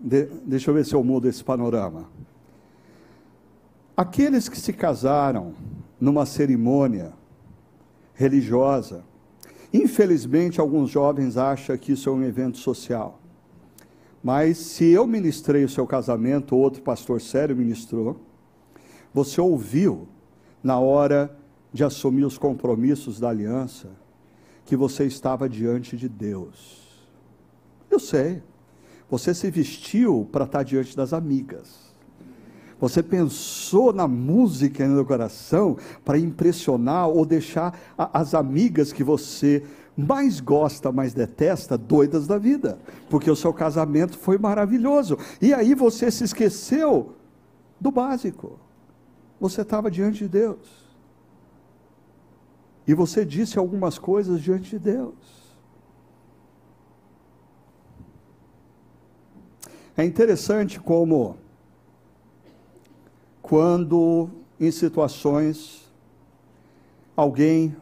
de, deixa eu ver se eu mudo esse panorama. Aqueles que se casaram numa cerimônia religiosa, infelizmente alguns jovens acham que isso é um evento social. Mas se eu ministrei o seu casamento, ou outro pastor sério ministrou, você ouviu na hora de assumir os compromissos da aliança que você estava diante de Deus. Eu sei. Você se vestiu para estar diante das amigas. Você pensou na música no coração para impressionar ou deixar as amigas que você mais gosta, mais detesta, doidas da vida, porque o seu casamento foi maravilhoso. E aí você se esqueceu do básico. Você estava diante de Deus. E você disse algumas coisas diante de Deus. É interessante como quando em situações alguém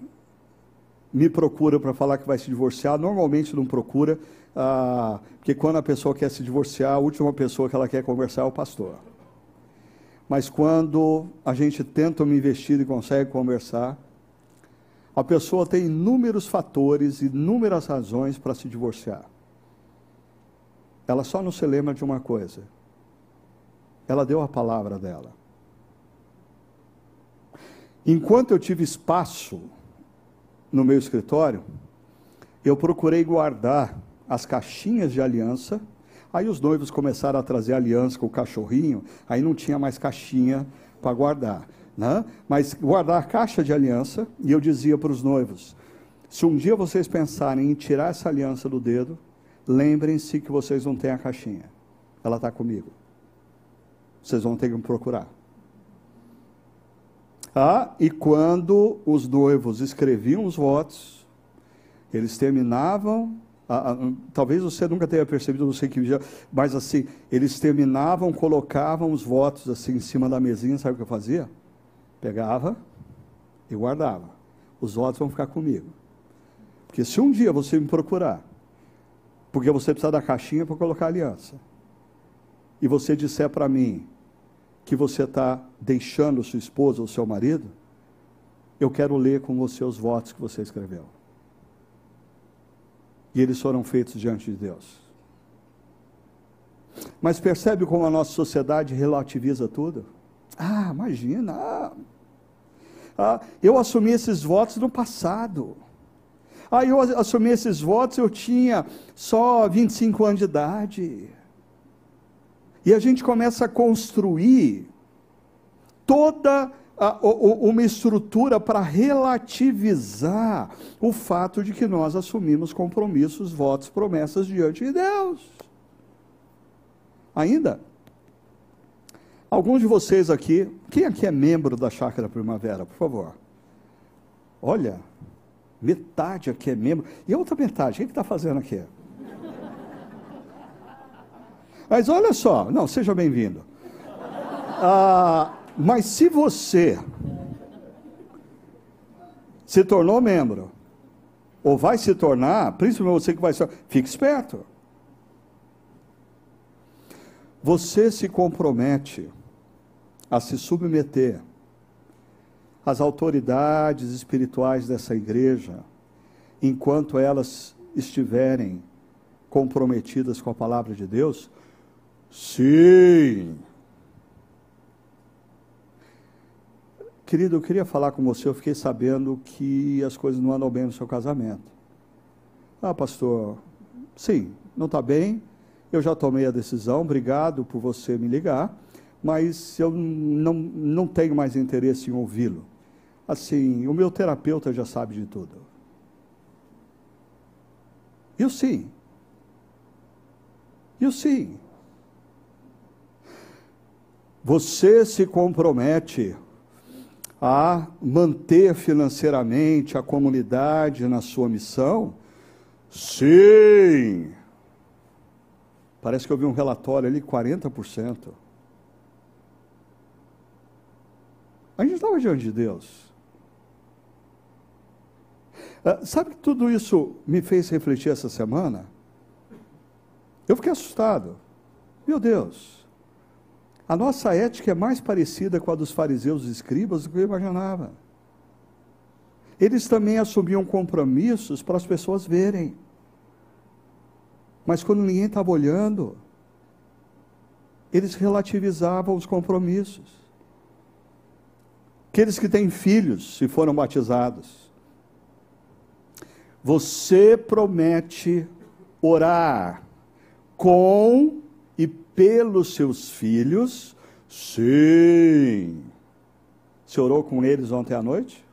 me procura para falar que vai se divorciar, normalmente não procura, ah, porque quando a pessoa quer se divorciar, a última pessoa que ela quer conversar é o pastor. Mas quando a gente tenta me investir e consegue conversar, a pessoa tem inúmeros fatores, inúmeras razões para se divorciar. Ela só não se lembra de uma coisa. Ela deu a palavra dela. Enquanto eu tive espaço no meu escritório, eu procurei guardar as caixinhas de aliança, Aí os noivos começaram a trazer aliança com o cachorrinho, aí não tinha mais caixinha para guardar. Né? Mas guardar a caixa de aliança, e eu dizia para os noivos: se um dia vocês pensarem em tirar essa aliança do dedo, lembrem-se que vocês não têm a caixinha. Ela está comigo. Vocês vão ter que me procurar. Ah, e quando os noivos escreviam os votos, eles terminavam. Ah, ah, talvez você nunca tenha percebido, não sei que já, mas assim, eles terminavam, colocavam os votos assim em cima da mesinha, sabe o que eu fazia? Pegava e guardava. Os votos vão ficar comigo. Porque se um dia você me procurar, porque você precisa da caixinha para colocar aliança, e você disser para mim que você está deixando sua esposa ou seu marido, eu quero ler com você os votos que você escreveu. E eles foram feitos diante de Deus. Mas percebe como a nossa sociedade relativiza tudo? Ah, imagina, ah, ah, eu assumi esses votos no passado. Ah, eu assumi esses votos, eu tinha só 25 anos de idade. E a gente começa a construir toda a, uma estrutura para relativizar o fato de que nós assumimos compromissos, votos, promessas diante de Deus. Ainda, Alguns de vocês aqui, quem aqui é membro da Chácara Primavera, por favor? Olha, metade aqui é membro. E a outra metade, o que está fazendo aqui? Mas olha só, não, seja bem-vindo. Ah, mas se você se tornou membro, ou vai se tornar, principalmente você que vai ser, fique esperto. Você se compromete a se submeter às autoridades espirituais dessa igreja, enquanto elas estiverem comprometidas com a palavra de Deus? Sim. Querido, eu queria falar com você, eu fiquei sabendo que as coisas não andam bem no seu casamento. Ah, pastor, sim, não está bem, eu já tomei a decisão, obrigado por você me ligar mas eu não, não tenho mais interesse em ouvi-lo. Assim, o meu terapeuta já sabe de tudo. Eu sim. Eu sim. Você se compromete a manter financeiramente a comunidade na sua missão? Sim. Parece que eu vi um relatório ali, 40%. A gente estava diante de Deus. Uh, sabe que tudo isso me fez refletir essa semana? Eu fiquei assustado. Meu Deus, a nossa ética é mais parecida com a dos fariseus e escribas do que eu imaginava. Eles também assumiam compromissos para as pessoas verem. Mas quando ninguém estava olhando, eles relativizavam os compromissos. Aqueles que têm filhos, se foram batizados. Você promete orar com pelos seus filhos? Sim. Você orou com eles ontem à noite?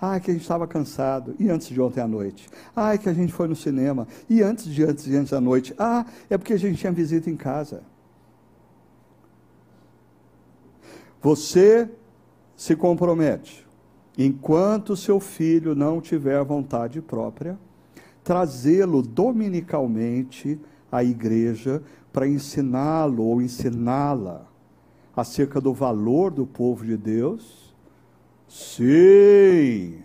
Ah, que a gente estava cansado. E antes de ontem à noite? Ah, que a gente foi no cinema. E antes de antes de antes da noite? Ah, é porque a gente tinha visita em casa. Você se compromete, enquanto seu filho não tiver vontade própria, trazê-lo dominicalmente à igreja para ensiná-lo ou ensiná-la acerca do valor do povo de Deus? Sim!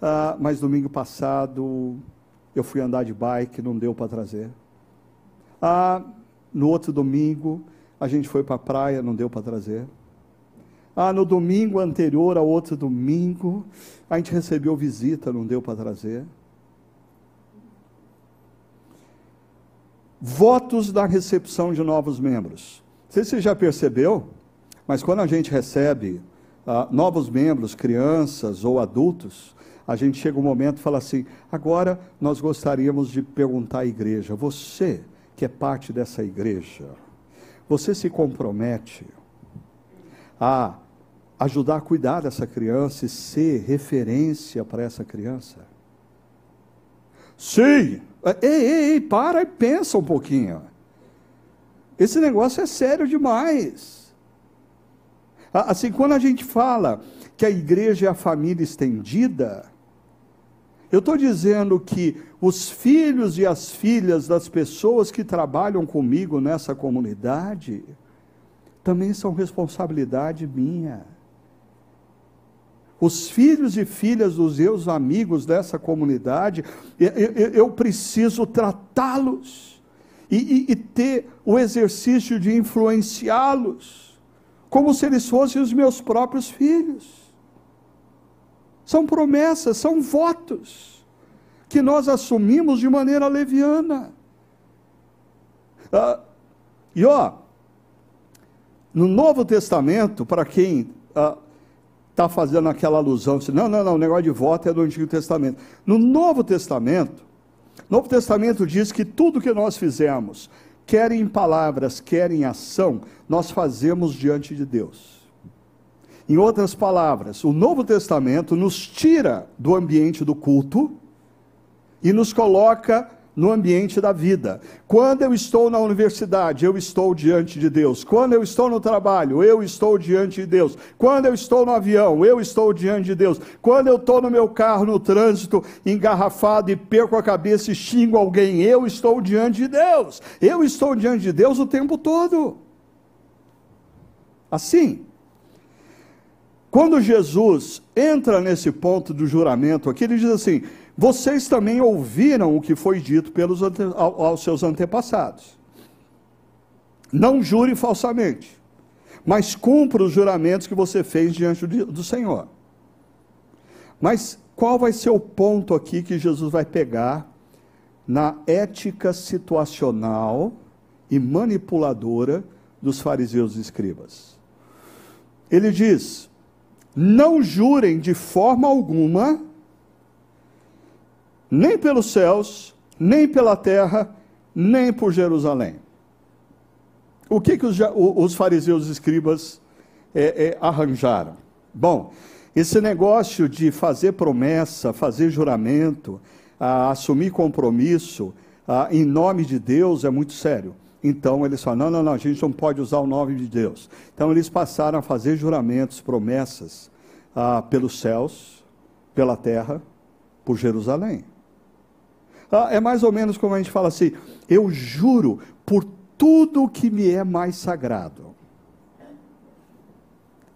Ah, mas domingo passado eu fui andar de bike, não deu para trazer. Ah, no outro domingo a gente foi para a praia, não deu para trazer. Ah, no domingo anterior ao outro domingo, a gente recebeu visita, não deu para trazer. Votos da recepção de novos membros. Não sei se você já percebeu, mas quando a gente recebe ah, novos membros, crianças ou adultos, a gente chega um momento e fala assim: agora nós gostaríamos de perguntar à igreja, você que é parte dessa igreja, você se compromete a ajudar a cuidar dessa criança e ser referência para essa criança? Sim! Ei, ei, ei, para e pensa um pouquinho. Esse negócio é sério demais. Assim, quando a gente fala que a igreja é a família estendida, eu estou dizendo que os filhos e as filhas das pessoas que trabalham comigo nessa comunidade também são responsabilidade minha. Os filhos e filhas dos meus amigos dessa comunidade, eu, eu, preciso tratá-los e, e, e ter o exercício de influenciá-los, como se eles fossem os meus próprios filhos. São promessas, são votos que nós assumimos de maneira leviana. Ah, e ó, no Novo Testamento, para quem ah, está fazendo aquela alusão, disse, não, não, não, o negócio de voto é do Antigo Testamento. No Novo Testamento, Novo Testamento diz que tudo que nós fizemos, quer em palavras, quer em ação, nós fazemos diante de Deus. Em outras palavras, o Novo Testamento nos tira do ambiente do culto e nos coloca no ambiente da vida. Quando eu estou na universidade, eu estou diante de Deus. Quando eu estou no trabalho, eu estou diante de Deus. Quando eu estou no avião, eu estou diante de Deus. Quando eu estou no meu carro, no trânsito, engarrafado e perco a cabeça e xingo alguém, eu estou diante de Deus. Eu estou diante de Deus o tempo todo. Assim, quando Jesus entra nesse ponto do juramento aqui, ele diz assim: vocês também ouviram o que foi dito pelos ante, aos seus antepassados. Não jure falsamente, mas cumpra os juramentos que você fez diante do Senhor. Mas qual vai ser o ponto aqui que Jesus vai pegar na ética situacional e manipuladora dos fariseus e escribas? Ele diz: não jurem de forma alguma nem pelos céus, nem pela terra, nem por Jerusalém. O que, que os, os fariseus e escribas é, é, arranjaram? Bom, esse negócio de fazer promessa, fazer juramento, assumir compromisso em nome de Deus é muito sério. Então eles falam: não, não, não, a gente não pode usar o nome de Deus. Então eles passaram a fazer juramentos, promessas ah, pelos céus, pela terra, por Jerusalém. Ah, é mais ou menos como a gente fala assim: eu juro por tudo que me é mais sagrado.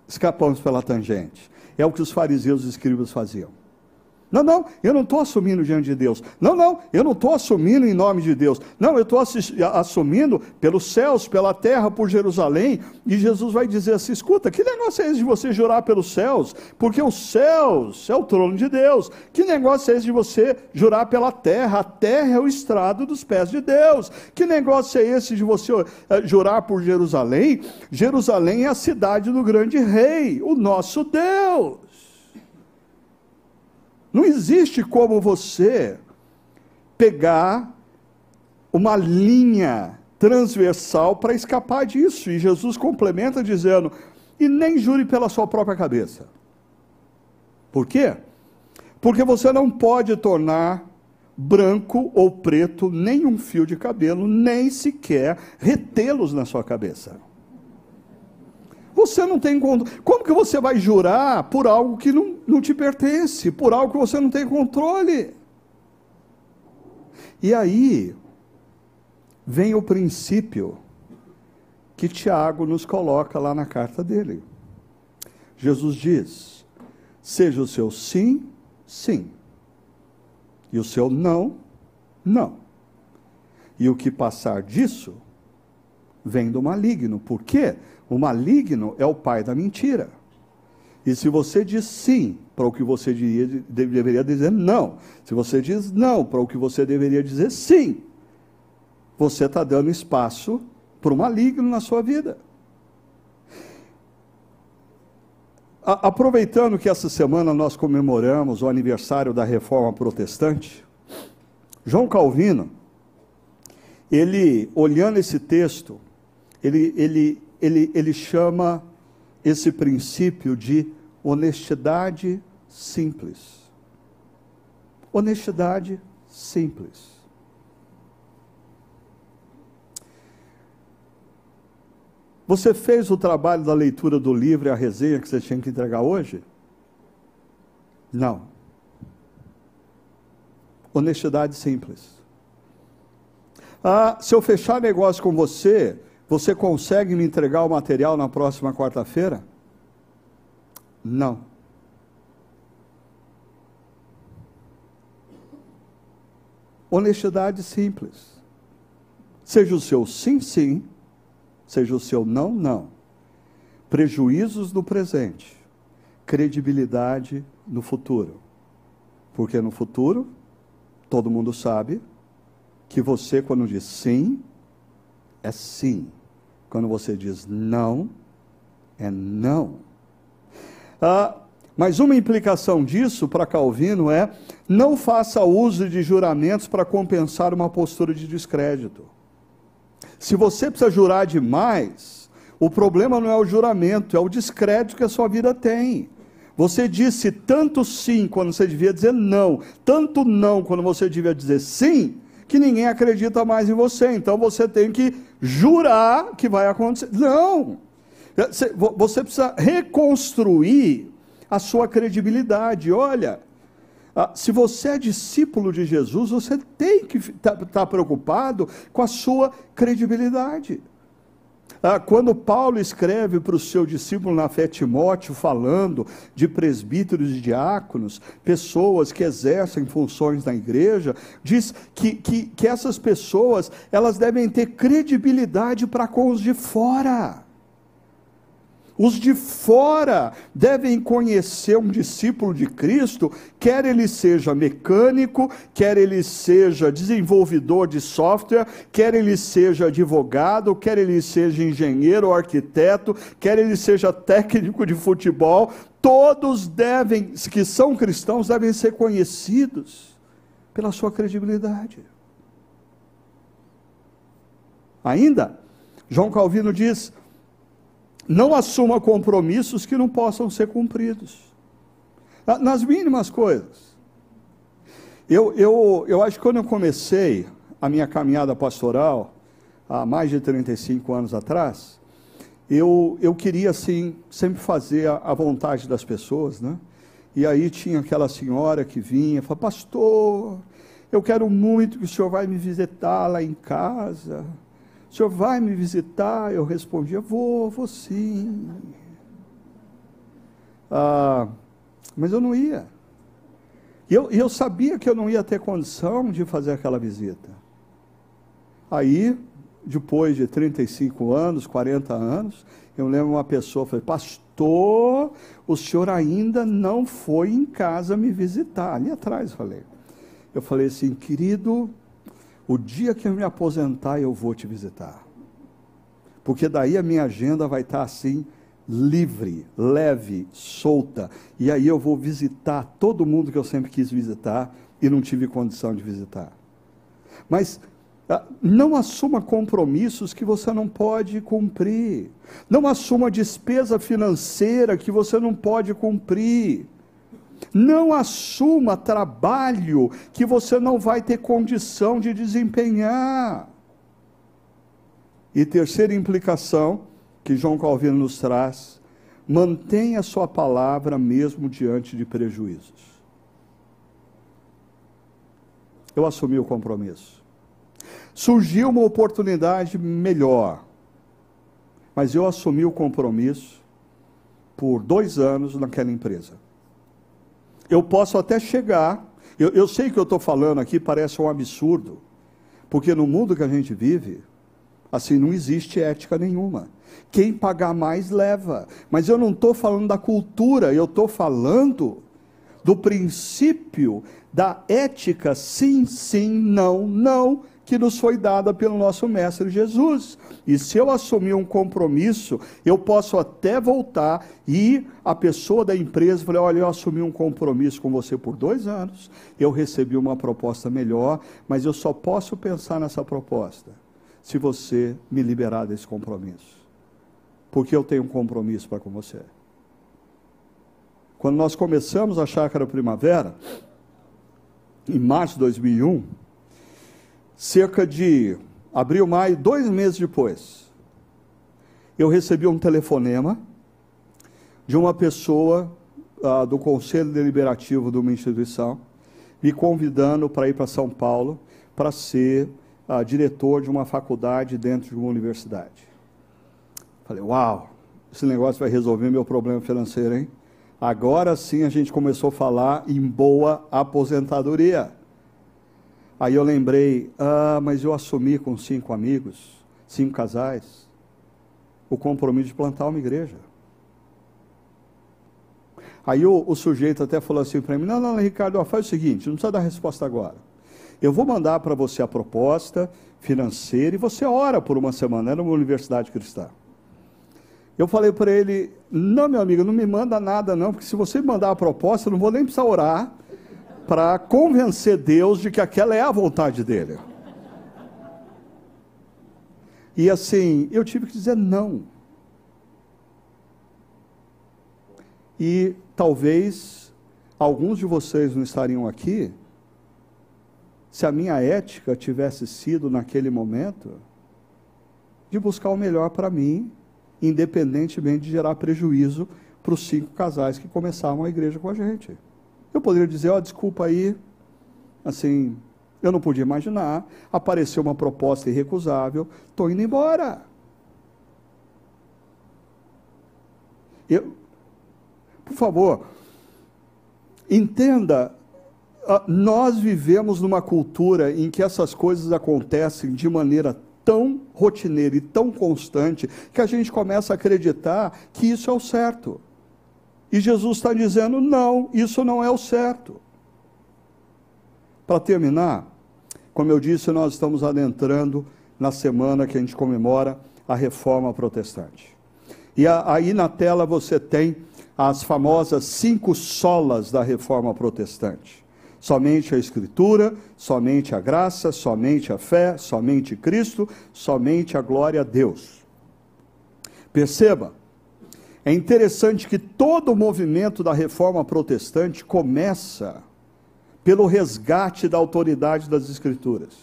Escapamos pela tangente. É o que os fariseus e escribas faziam. Não, não, eu não estou assumindo diante de Deus. Não, não, eu não estou assumindo em nome de Deus. Não, eu estou assumindo pelos céus, pela terra, por Jerusalém. E Jesus vai dizer assim: escuta, que negócio é esse de você jurar pelos céus? Porque os céus é o trono de Deus. Que negócio é esse de você jurar pela terra? A terra é o estrado dos pés de Deus. Que negócio é esse de você eh, jurar por Jerusalém? Jerusalém é a cidade do grande rei, o nosso Deus. Não existe como você pegar uma linha transversal para escapar disso. E Jesus complementa dizendo: e nem jure pela sua própria cabeça. Por quê? Porque você não pode tornar branco ou preto nenhum fio de cabelo, nem sequer retê-los na sua cabeça. Você não tem controle. Como que você vai jurar por algo que não, não te pertence, por algo que você não tem controle? E aí vem o princípio que Tiago nos coloca lá na carta dele. Jesus diz: seja o seu sim, sim, e o seu não, não. E o que passar disso vem do maligno. Por quê? O maligno é o pai da mentira. E se você diz sim para o que você diria, deveria dizer não, se você diz não para o que você deveria dizer sim, você está dando espaço para o maligno na sua vida. A, aproveitando que essa semana nós comemoramos o aniversário da reforma protestante, João Calvino, ele, olhando esse texto, ele, ele, ele, ele chama esse princípio de honestidade simples. Honestidade simples. Você fez o trabalho da leitura do livro e a resenha que você tinha que entregar hoje? Não. Honestidade simples. Ah, se eu fechar negócio com você, você consegue me entregar o material na próxima quarta-feira? Não. Honestidade simples. Seja o seu sim, sim, seja o seu não, não. Prejuízos no presente, credibilidade no futuro. Porque no futuro, todo mundo sabe que você, quando diz sim, é sim. Quando você diz não, é não. Ah, mas uma implicação disso para Calvino é: não faça uso de juramentos para compensar uma postura de descrédito. Se você precisa jurar demais, o problema não é o juramento, é o descrédito que a sua vida tem. Você disse tanto sim quando você devia dizer não, tanto não quando você devia dizer sim, que ninguém acredita mais em você. Então você tem que jurar que vai acontecer. Não! Você precisa reconstruir a sua credibilidade. Olha, ah, se você é discípulo de Jesus, você tem que estar tá, tá preocupado com a sua credibilidade. Ah, quando Paulo escreve para o seu discípulo na fé Timóteo, falando de presbíteros e diáconos, pessoas que exercem funções na igreja, diz que, que, que essas pessoas elas devem ter credibilidade para com os de fora. Os de fora devem conhecer um discípulo de Cristo, quer ele seja mecânico, quer ele seja desenvolvedor de software, quer ele seja advogado, quer ele seja engenheiro ou arquiteto, quer ele seja técnico de futebol, todos devem, que são cristãos, devem ser conhecidos pela sua credibilidade. Ainda, João Calvino diz: não assuma compromissos que não possam ser cumpridos. Nas mínimas coisas. Eu, eu, eu acho que quando eu comecei a minha caminhada pastoral, há mais de 35 anos atrás, eu, eu queria, assim, sempre fazer a, a vontade das pessoas, né? E aí tinha aquela senhora que vinha, falava, pastor, eu quero muito que o senhor vai me visitar lá em casa. O senhor vai me visitar? Eu respondia: Vou, vou sim. Ah, mas eu não ia. E eu, eu sabia que eu não ia ter condição de fazer aquela visita. Aí, depois de 35 anos, 40 anos, eu lembro uma pessoa, falei, pastor, o senhor ainda não foi em casa me visitar. Ali atrás, falei. Eu falei assim, querido, o dia que eu me aposentar, eu vou te visitar. Porque daí a minha agenda vai estar assim, livre, leve, solta. E aí eu vou visitar todo mundo que eu sempre quis visitar e não tive condição de visitar. Mas ah, não assuma compromissos que você não pode cumprir. Não assuma despesa financeira que você não pode cumprir. Não assuma trabalho que você não vai ter condição de desempenhar. E terceira implicação que João Calvino nos traz: mantenha sua palavra mesmo diante de prejuízos. Eu assumi o compromisso. Surgiu uma oportunidade melhor, mas eu assumi o compromisso por dois anos naquela empresa eu posso até chegar. Eu, eu sei que eu estou falando aqui parece um absurdo, porque no mundo que a gente vive, assim, não existe ética nenhuma. Quem pagar mais leva. Mas eu não estou falando da cultura, eu estou falando do princípio da ética sim, sim, não, não, que nos foi dada pelo nosso Mestre Jesus. E se eu assumir um compromisso, eu posso até voltar e a pessoa da empresa falar: olha, eu assumi um compromisso com você por dois anos, eu recebi uma proposta melhor, mas eu só posso pensar nessa proposta se você me liberar desse compromisso. Porque eu tenho um compromisso para com você. Quando nós começamos a Chácara Primavera, em março de 2001, cerca de abril, maio, dois meses depois, eu recebi um telefonema de uma pessoa uh, do Conselho Deliberativo de uma instituição, me convidando para ir para São Paulo para ser uh, diretor de uma faculdade dentro de uma universidade. Falei, uau, esse negócio vai resolver meu problema financeiro, hein? Agora sim a gente começou a falar em boa aposentadoria. Aí eu lembrei, ah, mas eu assumi com cinco amigos, cinco casais, o compromisso de plantar uma igreja. Aí o, o sujeito até falou assim para mim: não, não, Ricardo, faz o seguinte, não precisa dar resposta agora. Eu vou mandar para você a proposta financeira e você ora por uma semana, era uma universidade cristã. Eu falei para ele: não, meu amigo, não me manda nada, não, porque se você mandar a proposta, eu não vou nem precisar orar para convencer Deus de que aquela é a vontade dele. E assim, eu tive que dizer não. E talvez alguns de vocês não estariam aqui se a minha ética tivesse sido naquele momento de buscar o melhor para mim, independentemente de gerar prejuízo para os cinco casais que começavam a igreja com a gente. Eu poderia dizer, ó, oh, desculpa aí, assim, eu não podia imaginar, apareceu uma proposta irrecusável, estou indo embora. Eu, por favor, entenda, nós vivemos numa cultura em que essas coisas acontecem de maneira tão rotineira e tão constante que a gente começa a acreditar que isso é o certo. E Jesus está dizendo: não, isso não é o certo. Para terminar, como eu disse, nós estamos adentrando na semana que a gente comemora a reforma protestante. E aí na tela você tem as famosas cinco solas da reforma protestante. Somente a Escritura, somente a graça, somente a fé, somente Cristo, somente a glória a Deus. Perceba, é interessante que todo o movimento da reforma protestante começa pelo resgate da autoridade das Escrituras.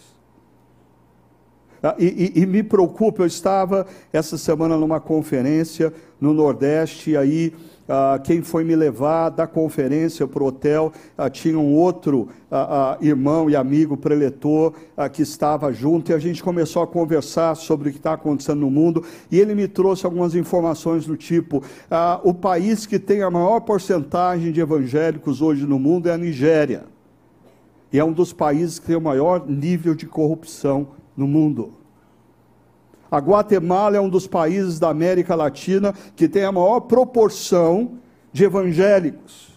Ah, e, e, e, me preocupa, eu estava essa semana numa conferência no Nordeste, e aí ah, quem foi me levar da conferência para o hotel ah, tinha um outro ah, irmão e amigo preletor que estava junto e a gente começou a conversar sobre o que está acontecendo no mundo e ele me trouxe algumas informações do tipo: o país que tem a maior porcentagem de evangélicos hoje no mundo é a Nigéria. E é um dos países que tem o maior nível de corrupção no mundo. A Guatemala é um dos países da América Latina que tem a maior proporção de evangélicos.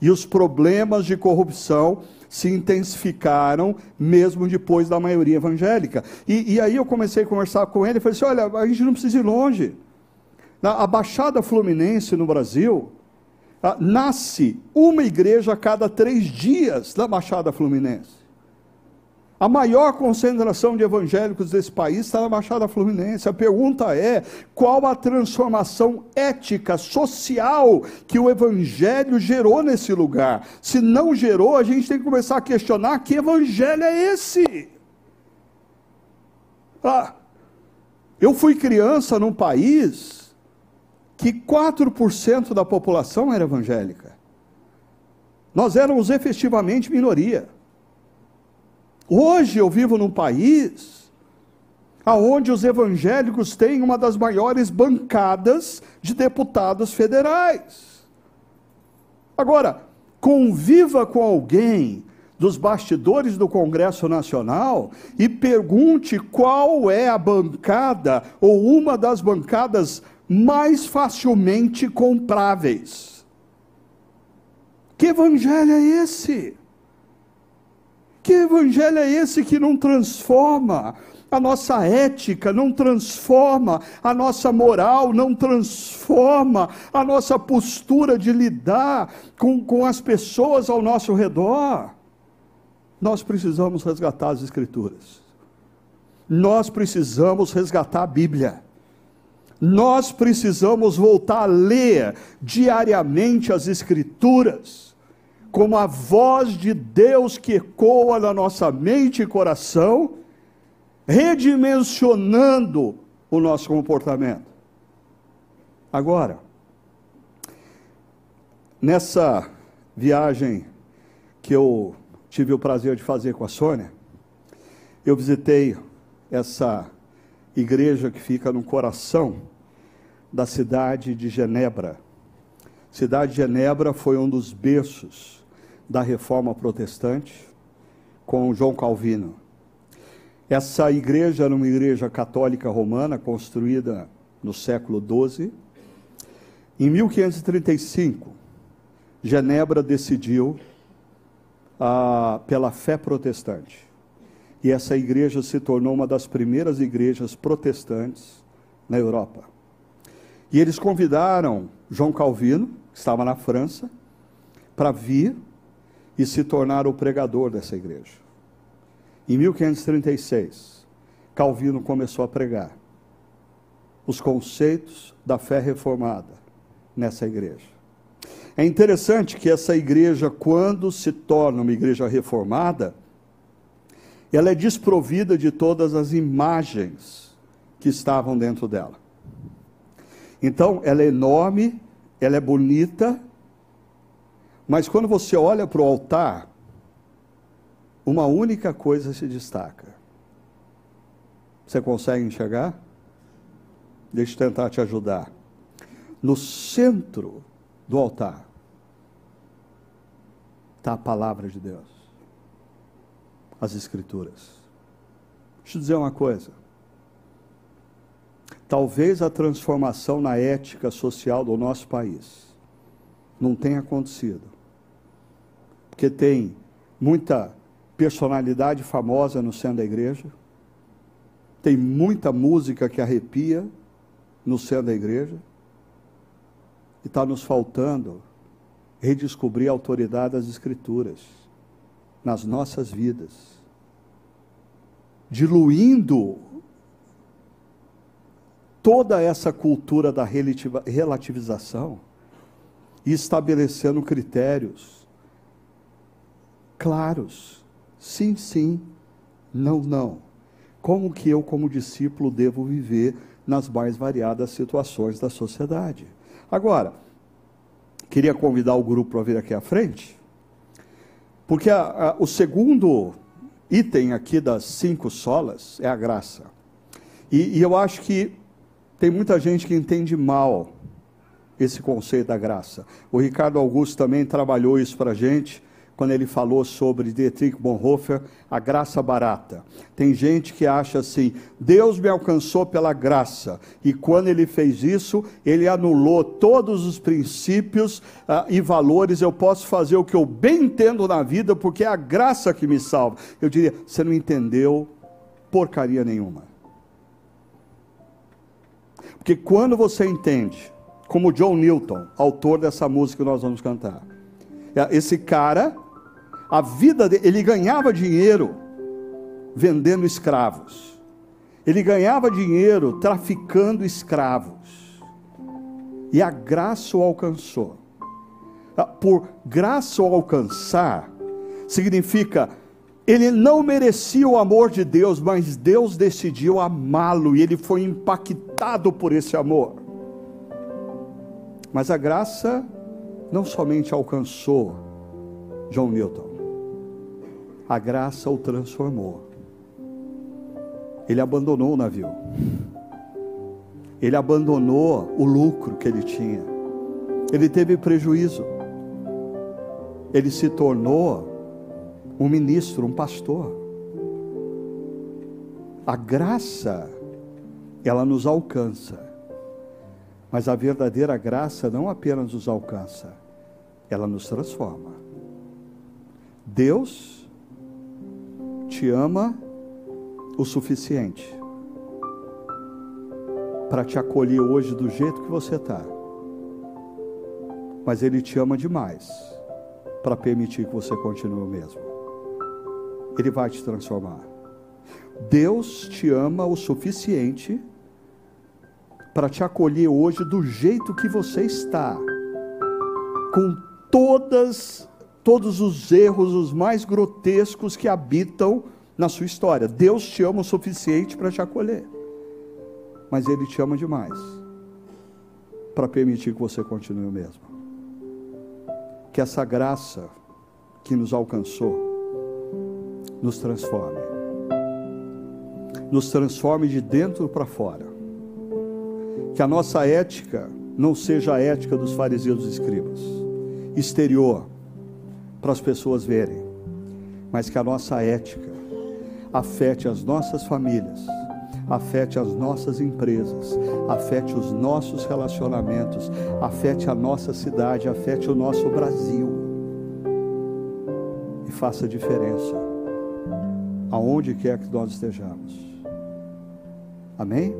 E os problemas de corrupção se intensificaram mesmo depois da maioria evangélica. E, e aí eu comecei a conversar com ele e falei assim: olha, a gente não precisa ir longe. Na, a Baixada Fluminense no Brasil, nasce uma igreja a cada três dias na Baixada Fluminense. A maior concentração de evangélicos desse país está na Baixada Fluminense. A pergunta é: qual a transformação ética, social que o evangelho gerou nesse lugar? Se não gerou, a gente tem que começar a questionar que evangelho é esse? Ah, eu fui criança num país que 4% da população era evangélica. Nós éramos efetivamente minoria. Hoje eu vivo num país aonde os evangélicos têm uma das maiores bancadas de deputados federais. Agora, conviva com alguém dos bastidores do Congresso Nacional e pergunte qual é a bancada ou uma das bancadas mais facilmente compráveis. Que evangelho é esse? Que evangelho é esse que não transforma? A nossa ética não transforma, a nossa moral não transforma, a nossa postura de lidar com, com as pessoas ao nosso redor. Nós precisamos resgatar as Escrituras. Nós precisamos resgatar a Bíblia. Nós precisamos voltar a ler diariamente as Escrituras, como a voz de Deus que ecoa na nossa mente e coração redimensionando o nosso comportamento. Agora, nessa viagem que eu tive o prazer de fazer com a Sônia, eu visitei essa igreja que fica no coração da cidade de Genebra. cidade de Genebra foi um dos berços da reforma protestante com João Calvino. Essa igreja era uma igreja católica romana construída no século XII. Em 1535, Genebra decidiu ah, pela fé protestante. E essa igreja se tornou uma das primeiras igrejas protestantes na Europa. E eles convidaram João Calvino, que estava na França, para vir e se tornar o pregador dessa igreja. Em 1536, Calvino começou a pregar os conceitos da fé reformada nessa igreja. É interessante que essa igreja, quando se torna uma igreja reformada, ela é desprovida de todas as imagens que estavam dentro dela. Então, ela é enorme, ela é bonita, mas quando você olha para o altar, uma única coisa se destaca. Você consegue enxergar? Deixa eu tentar te ajudar. No centro do altar está a palavra de Deus, as Escrituras. Deixa eu dizer uma coisa. Talvez a transformação na ética social do nosso país não tenha acontecido, porque tem muita personalidade famosa no centro da igreja, tem muita música que arrepia no centro da igreja, e está nos faltando redescobrir a autoridade das Escrituras nas nossas vidas, diluindo toda essa cultura da relativização e estabelecendo critérios claros Sim, sim. Não, não. Como que eu, como discípulo, devo viver nas mais variadas situações da sociedade? Agora, queria convidar o grupo para vir aqui à frente, porque a, a, o segundo item aqui das cinco solas é a graça. E, e eu acho que tem muita gente que entende mal esse conceito da graça. O Ricardo Augusto também trabalhou isso para a gente quando ele falou sobre Dietrich Bonhoeffer, a graça barata. Tem gente que acha assim: Deus me alcançou pela graça, e quando ele fez isso, ele anulou todos os princípios uh, e valores. Eu posso fazer o que eu bem entendo na vida, porque é a graça que me salva. Eu diria: você não entendeu porcaria nenhuma. Porque quando você entende, como John Newton, autor dessa música que nós vamos cantar, é, esse cara a vida dele, ele ganhava dinheiro vendendo escravos. Ele ganhava dinheiro traficando escravos. E a graça o alcançou. Ah, por graça o alcançar, significa ele não merecia o amor de Deus, mas Deus decidiu amá-lo e ele foi impactado por esse amor. Mas a graça não somente alcançou John Newton, a graça o transformou. Ele abandonou o navio. Ele abandonou o lucro que ele tinha. Ele teve prejuízo. Ele se tornou um ministro, um pastor. A graça, ela nos alcança. Mas a verdadeira graça não apenas nos alcança, ela nos transforma. Deus te ama o suficiente para te acolher hoje do jeito que você está. Mas Ele te ama demais para permitir que você continue o mesmo. Ele vai te transformar. Deus te ama o suficiente para te acolher hoje do jeito que você está, com todas todos os erros, os mais grotescos que habitam na sua história. Deus te ama o suficiente para te acolher, mas Ele te ama demais para permitir que você continue o mesmo. Que essa graça que nos alcançou nos transforme, nos transforme de dentro para fora. Que a nossa ética não seja a ética dos fariseus e escribas, exterior, para as pessoas verem, mas que a nossa ética afete as nossas famílias, afete as nossas empresas, afete os nossos relacionamentos, afete a nossa cidade, afete o nosso Brasil e faça diferença aonde quer que nós estejamos. Amém?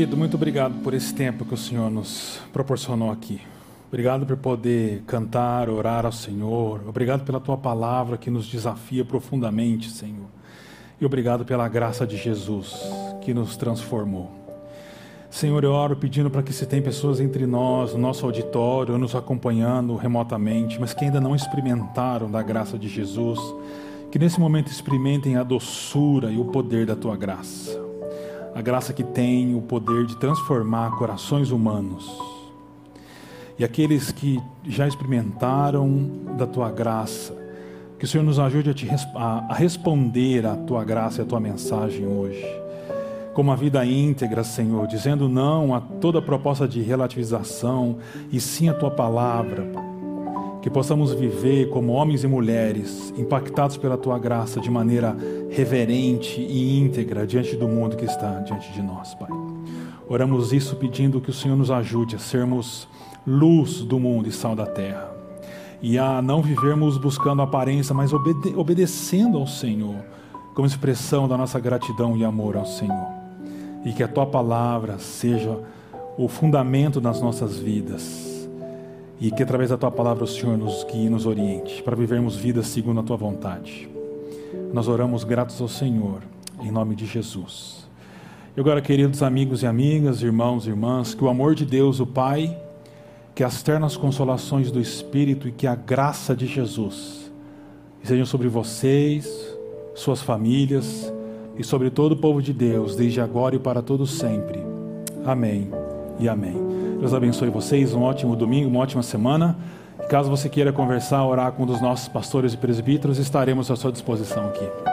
Querido, muito obrigado por esse tempo que o Senhor nos proporcionou aqui. Obrigado por poder cantar, orar ao Senhor. Obrigado pela tua palavra que nos desafia profundamente, Senhor. e obrigado pela graça de Jesus que nos transformou. Senhor, eu oro pedindo para que se tem pessoas entre nós, no nosso auditório, nos acompanhando remotamente, mas que ainda não experimentaram da graça de Jesus, que nesse momento experimentem a doçura e o poder da tua graça. A graça que tem o poder de transformar corações humanos. E aqueles que já experimentaram da tua graça, que o Senhor nos ajude a, te, a, a responder à tua graça e à tua mensagem hoje. Com uma vida íntegra, Senhor, dizendo não a toda proposta de relativização e sim a tua palavra. Que possamos viver como homens e mulheres impactados pela tua graça de maneira reverente e íntegra diante do mundo que está diante de nós, Pai. Oramos isso pedindo que o Senhor nos ajude a sermos luz do mundo e sal da terra e a não vivermos buscando aparência, mas obede obedecendo ao Senhor, como expressão da nossa gratidão e amor ao Senhor. E que a tua palavra seja o fundamento das nossas vidas. E que através da tua palavra o Senhor nos guie e nos oriente para vivermos vidas segundo a tua vontade. Nós oramos gratos ao Senhor, em nome de Jesus. E agora, queridos amigos e amigas, irmãos e irmãs, que o amor de Deus, o Pai, que as ternas consolações do Espírito e que a graça de Jesus sejam sobre vocês, suas famílias e sobre todo o povo de Deus, desde agora e para todo sempre. Amém e amém. Deus abençoe vocês, um ótimo domingo, uma ótima semana. Caso você queira conversar, orar com um dos nossos pastores e presbíteros, estaremos à sua disposição aqui.